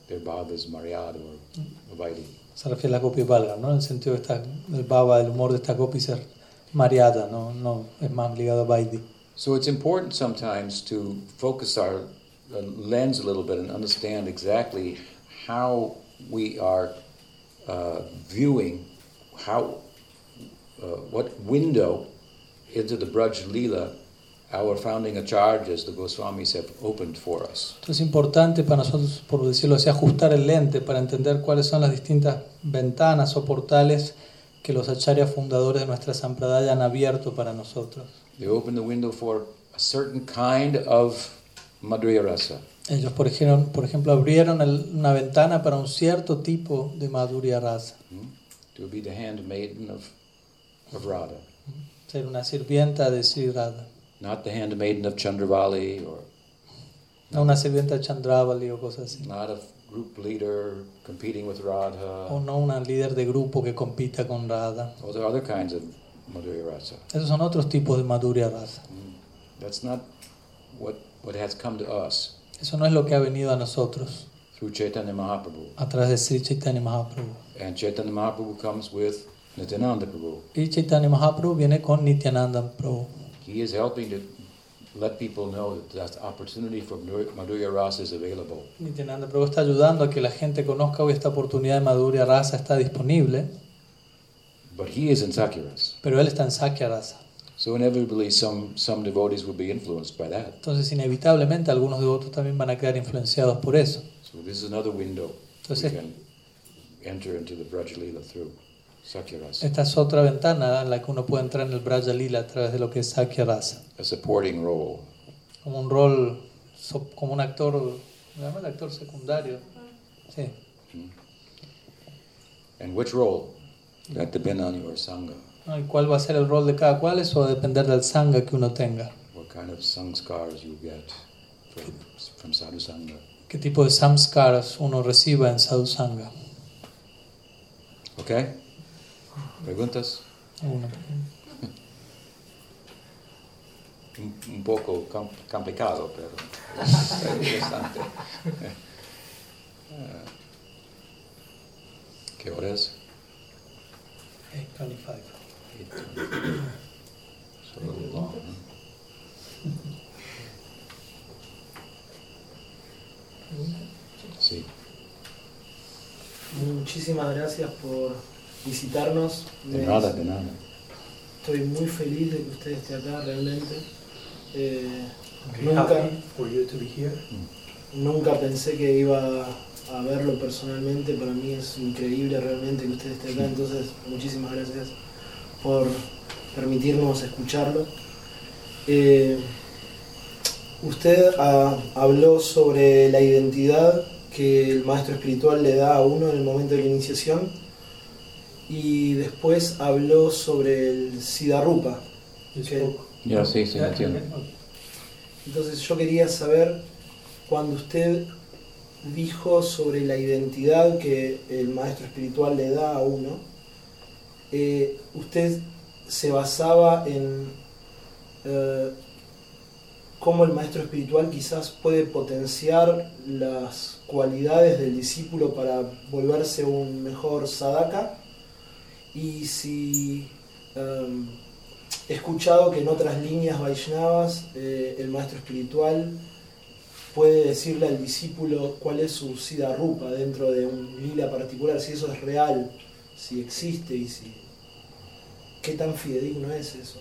their bhava is Maryad or Vaidi. Se refiere a las gopis Balaram, ¿no? En el sentido de esta, el baba, el humor de estas gopis es mariada, ¿no? no es más ligado a. So it's important sometimes to focus our uh, lens a little bit and understand exactly how we are uh, viewing how uh, what window into the Braj Leela our founding acharyas, the Goswamis, have opened for us. Es importante para nosotros, por decirlo así, ajustar el lente para entender cuáles son las distintas ventanas o portales que los acharyas fundadores de nuestra Sampradaya han abierto para nosotros. They opened the window for a certain kind of Madhurya Rasa. Ellos, por ejemplo, por ejemplo abrieron el- una ventana para un cierto tipo de Madhurya Rasa, hmm, To be the handmaiden of, of Radha. ser una sirvienta de Sri Radha, Not the handmaiden of Chandravali or no una sirvienta de Chandravali o cosas así, not a group leader competing with Radha. o no una líder de grupo que compita con Radha. Those are other kinds of Madhurya Rasa. Esos son otros tipos de Madhurya Rasa. Mm. That's not what, what has come to us. Eso no es lo que ha venido a nosotros through Chaitanya Mahaprabhu. a través de Sri Chaitanya Mahaprabhu. And Chaitanya Mahaprabhu comes with Nityananda Prabhu. Y Chaitanya Mahaprabhu viene con Nityananda Prabhu. He is helping to let people know that that opportunity for Madhurya Rasa is available. Nityananda Prabhu está ayudando a que la gente conozca hoy esta oportunidad de Madhurya Rasa está disponible, But he is in Sakyaras. pero él está en Sakya Rasa. So inevitably some, some devotees will be influenced by that. Entonces, inevitablemente, algunos devotos también van a quedar influenciados por eso. So this is another window we Entonces, can enter into the Lila through Esta es otra ventana en la que uno puede entrar en el Braja Lila a través de lo que es Sakya Rasa. A supporting role. Como un rol, como un actor, ¿me llama el actor secundario? Sí. And which role? That depend on your Sangha. ¿Y cuál va a ser el rol de cada cual? Eso va a depender del Sangha que uno tenga. What kind of sanskars you get from, from Sadhu Sangha. ¿Qué tipo de samskaras uno reciba en Sadhu Sangha? Okay? ¿Preguntas? ¿Alguna? Un, un poco com- complicado, pero es interesante. ¿Qué hora es? 825. It's a little long, huh? Sí. Muchísimas gracias por visitarnos. De Me- nada, de nada. Estoy muy feliz de que usted esté acá realmente. Eh, Very nunca, happy for you to be here. nunca pensé que iba a verlo personalmente. Para mí es increíble realmente que usted esté acá. Entonces, muchísimas gracias por permitirnos escucharlo. Eh, usted ah, habló sobre la identidad que el maestro espiritual le da a uno en el momento de la iniciación y después habló sobre el Siddharupa. Ya, sí, sí, entiendo. Entonces yo quería saber cuando usted dijo sobre la identidad que el maestro espiritual le da a uno, eh, usted se basaba en eh, cómo el maestro espiritual quizás puede potenciar las cualidades del discípulo para volverse un mejor sadaka y si em, he escuchado que en otras líneas Vaishnavas eh, el maestro espiritual puede decirle al discípulo cuál es su sida rupa dentro de un lila particular, si eso es real, si existe y si qué tan fidedigno es eso.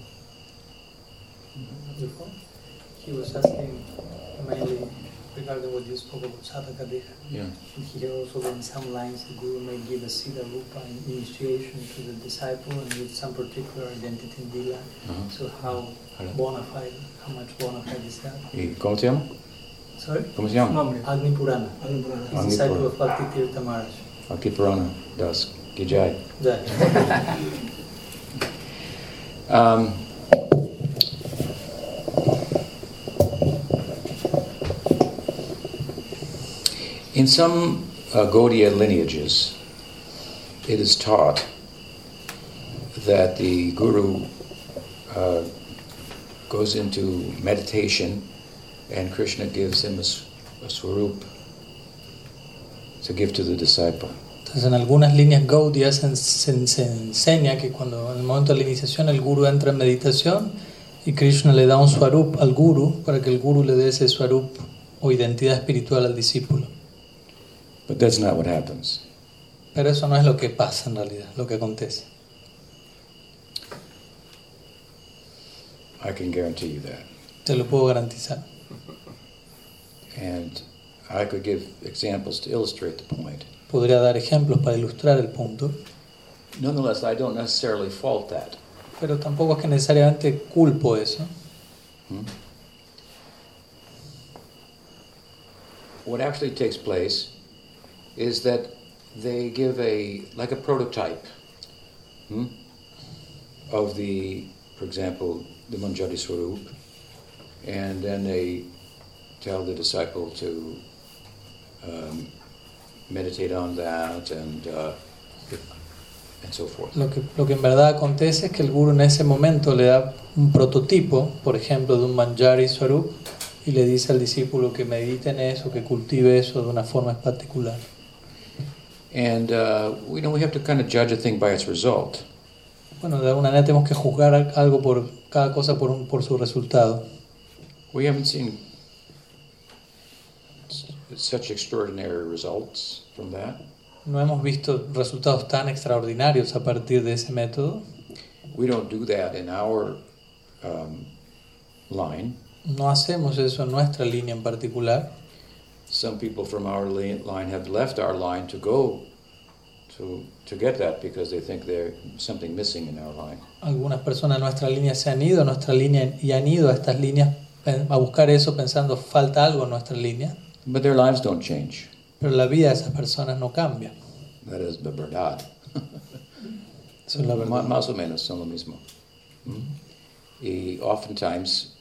Asking mainly regarding what you spoke about Sadhaka Deha. Yeah. And here also in some lines the Guru may give a Siddha Rupa in initiation to the disciple and with some particular identity in Dila. Ajá. So how bona fide, how much bona fide is that? ¿Y cómo se llama? Sorry? ¿Cómo se llama? Nombre. Agni Purana. Algo por ahí. He's Agni disciple Purana. of Bhakti Tirtha Maharaj. Bhakti Purana Das Gijai. That. Um, in some uh, Gaudiya lineages, it is taught that the guru uh, goes into meditation and Krishna gives him a, swarup to give to the disciple. Entonces en algunas líneas Gaudiya se enseña que cuando en el momento de la iniciación el guru entra en meditación y Krishna le da un swarup al guru para que el guru le dé ese swarup o identidad espiritual al discípulo. But that's not what happens. Pero eso no es lo que pasa en realidad, lo que acontece. I can guarantee you that. Te lo puedo garantizar. And I could give examples to illustrate the point. Podría dar ejemplos para ilustrar el punto, Nonetheless, I don't necessarily fault that. pero tampoco es que necesariamente culpo eso. Hmm? What actually takes place is that they give a like a prototype hmm, of the, for example, the Manjari Swarup, and then they tell the disciple to um, meditate on that and uh, and so forth. Lo que, lo que en verdad acontece es que el guru en ese momento le da un prototipo, por ejemplo, de un manjari swarup, Y le dice al discípulo que medite en eso, que cultive eso de una forma particular. And uh, you know, we have to kind of judge a thing by its result. Bueno, de alguna manera tenemos que juzgar algo por cada cosa por, un- por su resultado. We haven't seen such extraordinary results from that. No hemos visto resultados tan extraordinarios a partir de ese método. We don't do that in our um, line. No hacemos eso en nuestra línea en particular. Some people from our li- line have left our line to go to to get that because they think there's something missing in our line. Algunas personas de nuestra línea se han ido a nuestra línea y han ido a estas líneas a buscar eso pensando falta algo en nuestra línea, But their lives don't change. pero la vida de esas personas no cambia. That is the verdad. Eso es la verdad. Más o menos son lo mismo. ¿Mm? Y oftentimes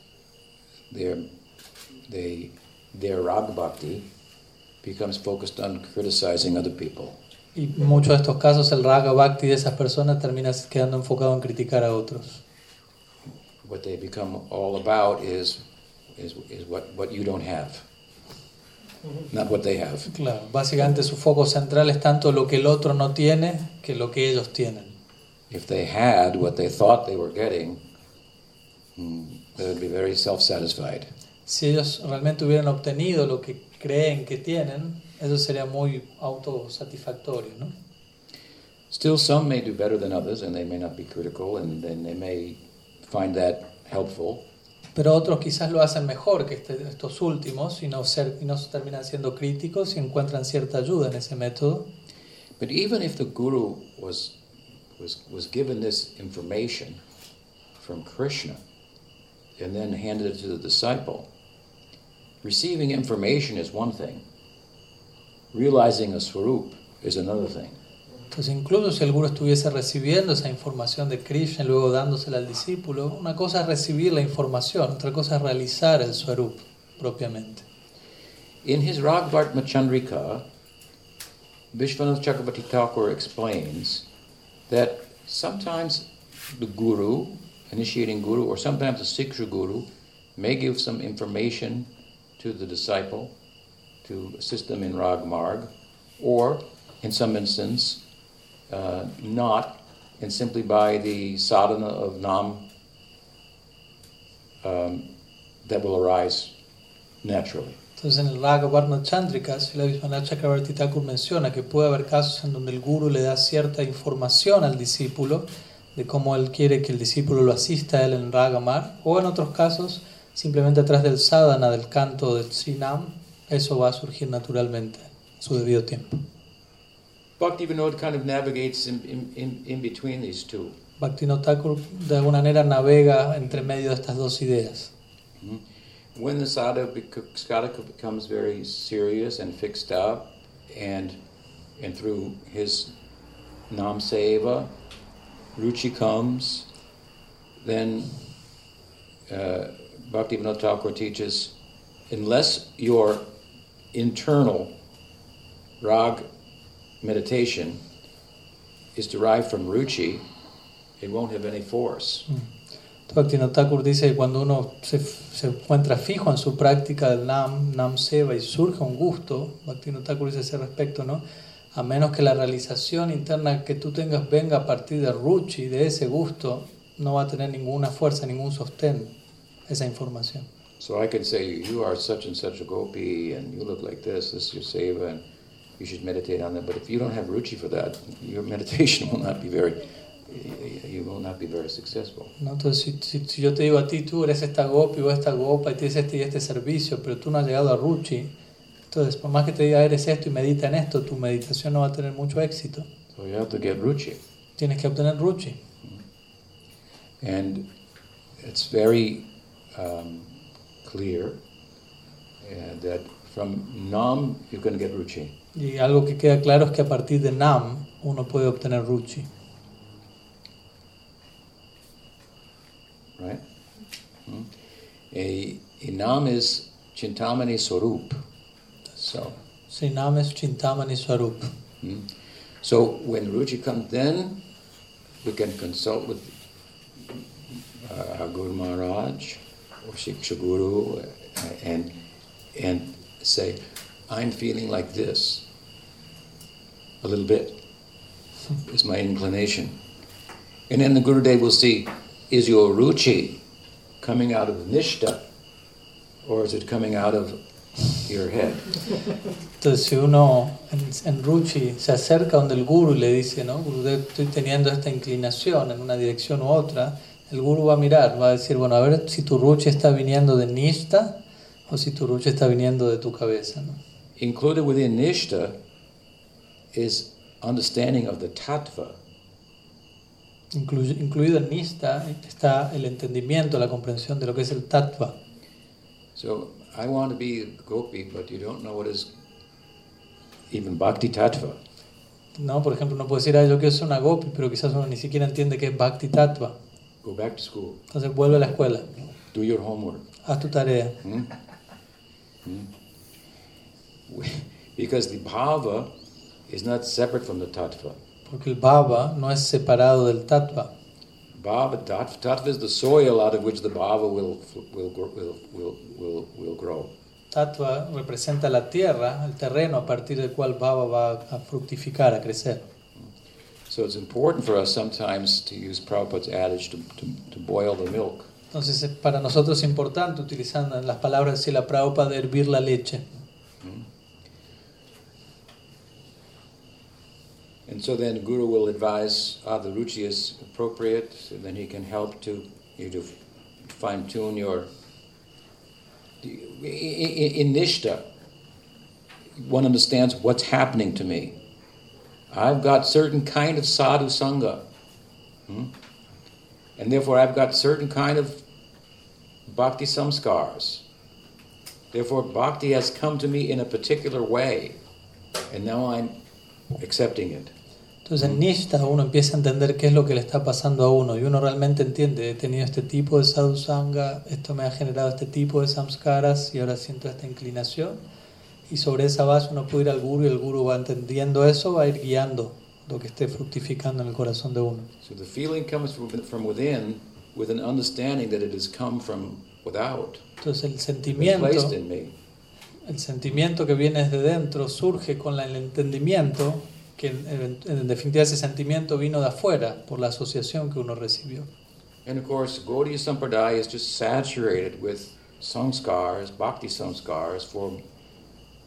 they, their rag bhakti becomes focused on criticizing other people. Y muchos de estos casos el raga bhakti de esas personas termina quedando enfocado en criticar a otros. What they become all about is, is, is what, what you don't have, not what they have. Claro, básicamente su foco central es tanto lo que el otro no tiene que lo que ellos tienen. If they had what they thought they were getting, mm, they would be very self-satisfied. Si ellos realmente hubieran obtenido lo que creen que tienen, eso sería muy autosatisfactorio, ¿no? Still, some may do better than others, and they may not be critical, and then they may find that helpful. Pero otros quizás lo hacen mejor que este- estos últimos y no, ser, y no terminan siendo críticos y encuentran cierta ayuda en ese método. But even if the guru was, was, was given this information from Krishna and then handed it to the disciple, receiving information is one thing, realizing a swarup is another thing. Entonces, incluso si el gurú estuviese recibiendo esa información de Krishna y luego dándosela al discípulo, una cosa es recibir la información, otra cosa es realizar el swarup propiamente. In his Ragbart Machandrika, Vishwanath Chakrabarti Thakur explains that sometimes the guru, initiating guru, or sometimes the Siksha guru, may give some information to the disciple to assist them in Rag Marg, or in some instance, uh, not, and simply by the sadhana of Nam um, that will arise naturally. Entonces, en el Raga Varna Chandrika, Srila Vishwanath Chakrabarti Thakur menciona que puede haber casos en donde el guru le da cierta información al discípulo de cómo él quiere que el discípulo lo asista a él en Ragamar, o en otros casos, simplemente a través del sadhana, del canto del Srinam, eso va a surgir naturalmente en su debido tiempo. Bhakti Vinod kind of navigates in, in, in, in between these two. Bhaktivinoda Thakur de alguna manera navega entre medio de estas dos ideas. When the sadhaka bec- sadhaka becomes very serious and fixed up, and and through his nam seva, ruchi comes, then uh, Bhakti Vinod Thakur teaches, unless your internal rag meditation is derived from ruchi, it won't have any force. Bhaktivinoda Thakur dice que cuando uno se, se encuentra fijo en su práctica del Nam, Nam Seva y surge un gusto, Bhaktivinoda Thakur dice ese respecto, ¿no? A menos que la realización interna que tú tengas venga a partir de Ruchi, de ese gusto, no va a tener ninguna fuerza, ningún sostén esa información. So I can say, you are such and such a gopi, and you look like this, this is your seva, and you should meditate on that. But if you don't have ruchi for that, your meditation will not be very, you will not be very successful. ¿no? Entonces, si, si- si yo te digo a ti, tú eres esta gopi o esta gopa y tienes este y este servicio, pero tú no has llegado a Ruchi, entonces, por más que te diga eres esto y medita en esto, tu meditación no va a tener mucho éxito. So you have to get ruchi. Tienes que obtener Ruchi. And it's very um, clear uh, that from nam, you can get ruchi. Y algo que queda claro es que a partir de Nam uno puede obtener Ruchi. right? Hmm? A, a nam is chintamani swarup. So, Si Nam es Chintamani Swarup. hmm? so when ruchi comes, then we can consult with uh, our Guru Maharaj or Shiksha Guru and and say, I'm feeling like this. A little bit is my inclination. And then the Guru Gurudev will see, is your ruchi coming out of nishta or is it coming out of your head? Entonces, si uno en, en Ruchi se acerca donde el guru le dice, ¿no? Gurudev, estoy teniendo esta inclinación en una dirección u otra, el guru va a mirar, va a decir, bueno, a ver si tu Ruchi está viniendo de Nishta o si tu Ruchi está viniendo de tu cabeza, ¿no? Included within nishta is understanding of the tattva. Inclu- incluido en Nishta está el entendimiento, la comprensión de lo que es el tattva. So I want to be a gopi, but you don't know what is even bhakti tattva. ¿no? Por ejemplo, uno puede decir, ah, yo quiero ser una gopi, pero quizás uno ni siquiera entiende qué es Bhakti Tattva. Go back to school. Entonces vuelve a la escuela, Do your homework. haz tu tarea. Hmm? Hmm? Because the bhava is not separate from the tattva. Porque el bhava no es separado del tattva. Bhava, tattva, tattva is the soil out of which the bhava will, will, will, will, will, will grow. Tattva representa la tierra, el terreno a partir del cual bhava va a fructificar, a crecer. So it's important for us sometimes to use Prabhupada's adage to, to, to boil the milk. Entonces es para nosotros importante, utilizando las palabras de Sila Prabhupada, de hervir la leche. And so then Guru will advise, ah, the ruchi is appropriate, and then he can help to you to fine tune your. In, in Nishta, one understands what's happening to me. I've got certain kind of sadhu sangha, hmm? and therefore I've got certain kind of bhakti samskars. Therefore, bhakti has come to me in a particular way, and now I'm accepting it. Entonces en Nishta uno empieza a entender qué es lo que le está pasando a uno y uno realmente entiende, he tenido este tipo de sadhusanga, esto me ha generado este tipo de samskaras y ahora siento esta inclinación y sobre esa base uno puede ir al guru y el guru va entendiendo eso, va a ir guiando lo que esté fructificando en el corazón de uno. So the feeling comes from, from within with an understanding that it has come from without, Entonces el sentimiento, el sentimiento que viene desde dentro surge con el entendimiento que en, en- en definitiva ese sentimiento vino de afuera por la asociación que uno recibió. And of course, Gaudiya Sampradaya is just saturated with samskars, bhakti samskars, for,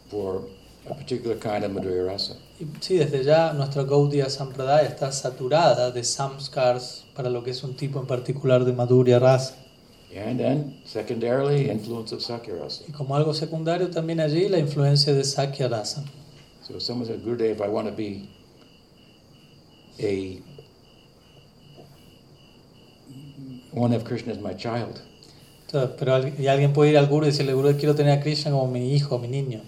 for a particular kind of Madhurya rasa. Sí, desde ya nuestra Gaudiya Sampradaya está saturada de samskars para lo que es un tipo en particular de Madhurya Rasa. And then, secondarily, influence of Sakya rasa. Y como algo secundario también allí la influencia de Sakya Rasa. So someone said, Gurudev, I want to be a, want to have Krishna as my child. Entonces, pero y alguien puede ir al Guru y decirle, Guru, quiero tener a Krishna como mi hijo, mi niño.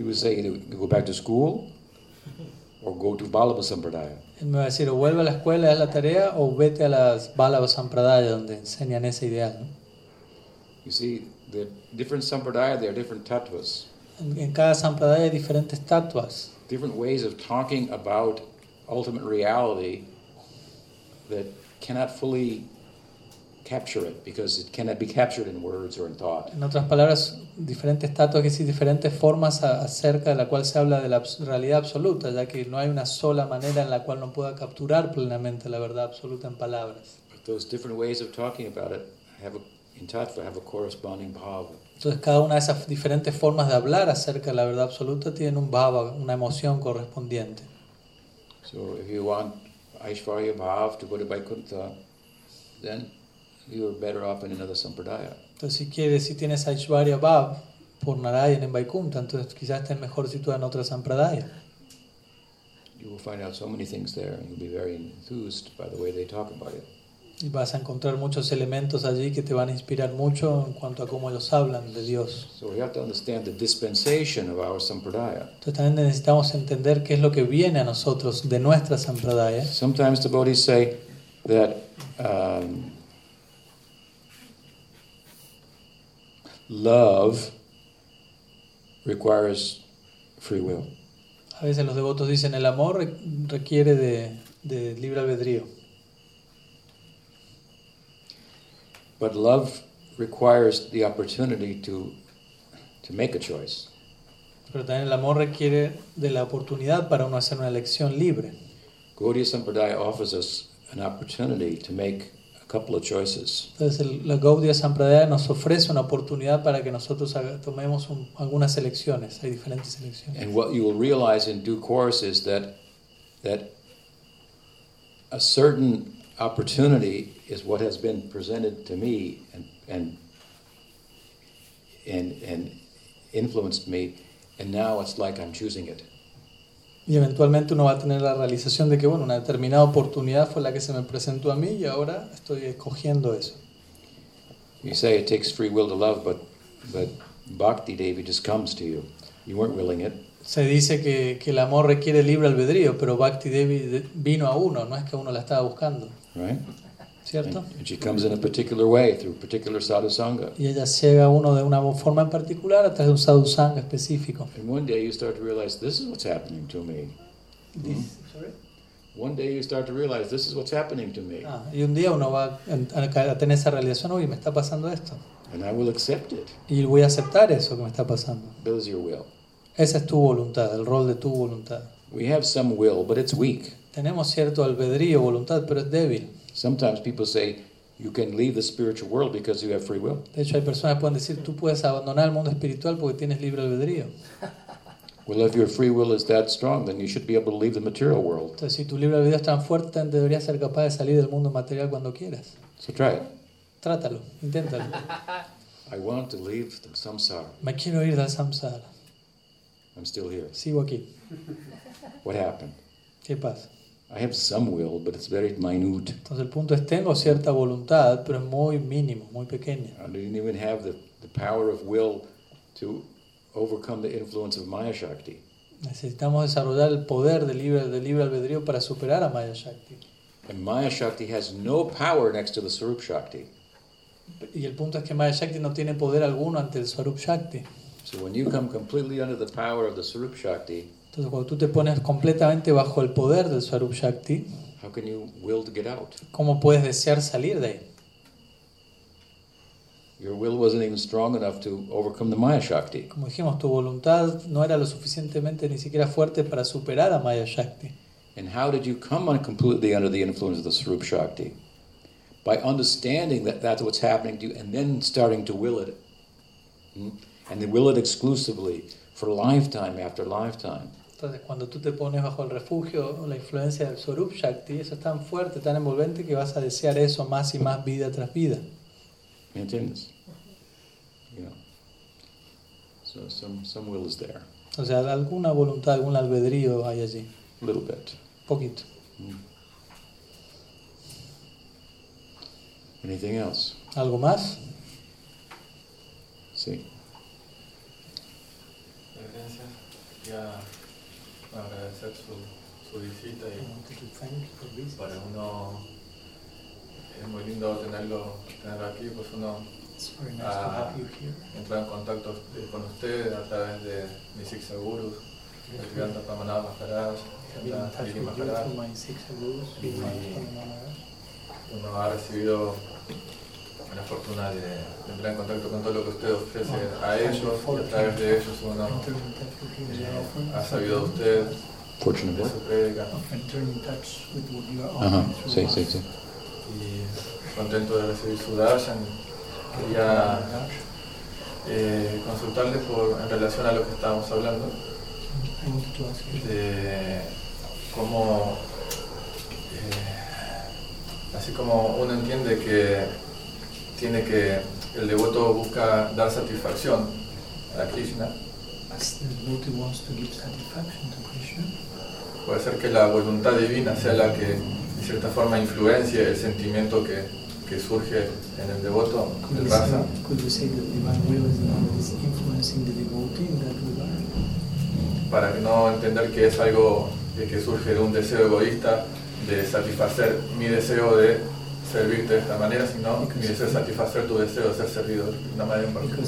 He would say, either go back to school or go to Vallabha Sampradaya. Él me va a decir, o vuelve a la escuela, haz la tarea, o vete a las Ballava Sampradaya donde enseñan ese ideal. ¿no? You see, the different sampradaya, there are different tattvas, En, en cada Sampradaya hay diferentes tatuas, different ways of talking about ultimate reality that cannot fully capture it because it cannot be captured in words or in thought. En otras palabras, diferentes tatuas, decir, diferentes formas acerca de la cual se habla de la realidad absoluta, ya que no hay una sola manera en la cual no pueda capturar plenamente la verdad absoluta en palabras. But those different ways of talking about it have a, in tattva have a corresponding bhava. Entonces, cada una de esas diferentes formas de hablar acerca de la verdad absoluta tienen un bhava, una emoción correspondiente. So if you want Aishvarya Bhav to go to Vaikuntha, then you're better off in another sampradaya. Entonces, si quieres, si tienes Aishwarya Bhav por Narayan en Vaikunta, entonces quizás estés mejor situado en otra Sampradaya. You will find out so many things there and you'll be very enthused by the way they talk about it. Y vas a encontrar muchos elementos allí que te van a inspirar mucho en cuanto a cómo ellos hablan de Dios. So we have to understand the dispensation of our sampradaya. Entonces también necesitamos entender qué es lo que viene a nosotros de nuestra Sampradaya. Sometimes devotees say that um, love requires free will. A veces los devotos dicen el amor requiere de, de libre albedrío, But love requires the opportunity to, to make a choice. Pero también el amor requiere de la oportunidad para uno hacer una elección libre. Gaudiya Sampradaya offers us an opportunity to make couple of choices. Entonces el- la Gaudiya Sampradaya nos ofrece una oportunidad para que nosotros haga- tomemos un- algunas elecciones. Hay diferentes elecciones. And what you will realize in due course is that that a certain opportunity is what has been presented to me and and and, and influenced me, and now it's like I'm choosing it. Y eventualmente uno va a tener la realización de que, bueno, una determinada oportunidad fue la que se me presentó a mí y ahora estoy escogiendo eso. You say it takes free will to love, but but bhakti Devi just comes to you. You weren't willing it. Se dice que, que el amor requiere libre albedrío, pero Bhakti Devi de- vino a uno, no es que uno la estaba buscando, Right? ¿Cierto? And, and she comes in a particular way through particular sadhusanga. Y ella llega a uno de una forma en particular a través de un sadhusanga específico. And one day you start to realize this is what's happening to me. One day you start to realize this is what's happening to me, Ah, y un día uno va a, a tener esa realización, uy, me está pasando esto. and I will accept it. Y voy a aceptar eso que me está pasando. That is your will. Esa es tu voluntad, el rol de tu voluntad. We have some will, but it's weak. Tenemos cierto albedrío, voluntad, pero es débil. Sometimes people say you can leave the spiritual world because you have free will. De hecho, hay personas que pueden decir, tú puedes abandonar el mundo espiritual porque tienes libre albedrío. Well, if your free will is that strong, then you should be able to leave the material world. Entonces, si tu libre albedrío es tan fuerte, deberías ser capaz de salir del mundo material cuando quieras. So try it. Trátalo, inténtalo. I want to leave the samsara. Me quiero ir del samsara. I'm still here. Sigo aquí. What happened? ¿Qué pasa? I have some will, but it's very minute. Entonces, el punto es, tengo cierta voluntad, pero es muy mínimo, muy pequeña. I didn't even have the, the power of will to overcome the influence of Maya Shakti. Necesitamos desarrollar el poder del libre, del libre albedrío para superar a Maya Shakti. And Maya Shakti has no power next to the Sarup Shakti. Y el punto es que Maya Shakti no tiene poder alguno ante el Swarup Shakti. So when you come completely under the power of the Sarup Shakti, Entonces, cuando tú te pones completamente bajo el poder del Swarup Shakti, how can you will to get out? ¿cómo puedes desear salir de ahí? Your will wasn't even strong enough to overcome the Maya Shakti. Como dijimos, tu voluntad no era lo suficientemente ni siquiera fuerte para superar a Maya Shakti. And how did you come on completely under the influence of the Sarup Shakti? By understanding that that's what's happening to you and then starting to will it. Hmm? And then will it exclusively for lifetime after lifetime. Entonces, cuando tú te pones bajo el refugio o la influencia del Swarup Shakti, eso es tan fuerte, tan envolvente que vas a desear eso más y más vida tras vida. ¿Me entiendes? You know. So some, some will is there. O sea, alguna voluntad, algún albedrío hay allí. A little bit. Poquito. Anything else? ¿Algo más? Sí. Gracias. Ya agradecer su, su visita y para uno es muy lindo tenerlo, tenerlo aquí, pues uno Ah. entra en contacto con usted a través de Nisik Segurus, el Giganta Pamanaba Maharaj, Giri Maharaj. Uno ha recibido la fortuna de, de entrar en contacto con todo lo que usted ofrece a ellos y a través de ellos uno eh, ha sabido de usted, Fortunate de su prédica Ajá. Sí, sí, sí. y contento de recibir su darshan. Quería eh, consultarle por, en relación a lo que estábamos hablando, de cómo, eh, así como uno entiende que tiene que, el devoto busca dar satisfacción a Krishna, puede ser que la voluntad divina sea la que de cierta forma influencia el sentimiento que, que surge en el devoto del rasa. para no entender que es algo que surge de un deseo egoísta de satisfacer mi deseo de servirte de esta manera, sino mi deseo de satisfacer tu deseo de ser servido de una manera en particular.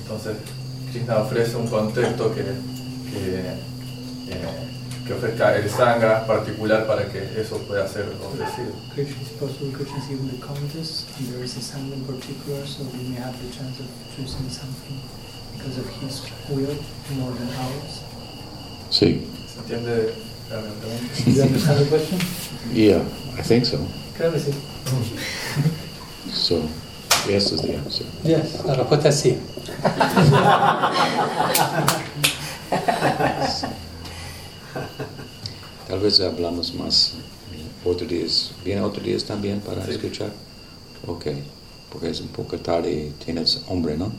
Entonces, Krishna ofrece un contexto que, que, eh, que ofrezca el sangha particular para que eso pueda ser ofrecido. Krishna is possible, Krishna is even the contest, and there is a sangha in particular, so we may have the chance of choosing something because of his will more than ours. Sí. ¿Se entiende la pregunta? Do you understand the question? Yeah, I think so. Creo que sí. So, yes is the answer. Yes, la respuesta es sí. Tal vez hablamos más otro días. ¿Viene otro días también para Sí. escuchar? Ok, porque es un poco tarde y tienes hombre, ¿no?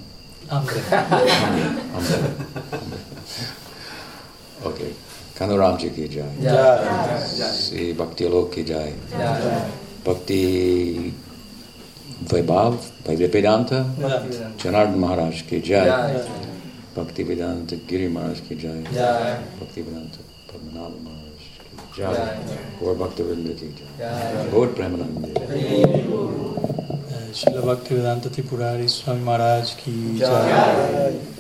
Hambre. Hambre, hambre, hambre. Ok, Kanaramji ki jai. Ya. Sri Bhakti Alok ki jai. Bhakti Vaibhav, Vedanta, Ya. Janardhan Maharaj ki jai. Ya. Bhakti Vedanta Giri Maharaj ki jai. Ya. Bhakti Vedanta Padmanabha Maharaj ki jai. Gaur Bhakti Vrinda ki jai. Gaur Premanande. Srila Bhaktivedanta Tripurari Swami Maharaj ki jai.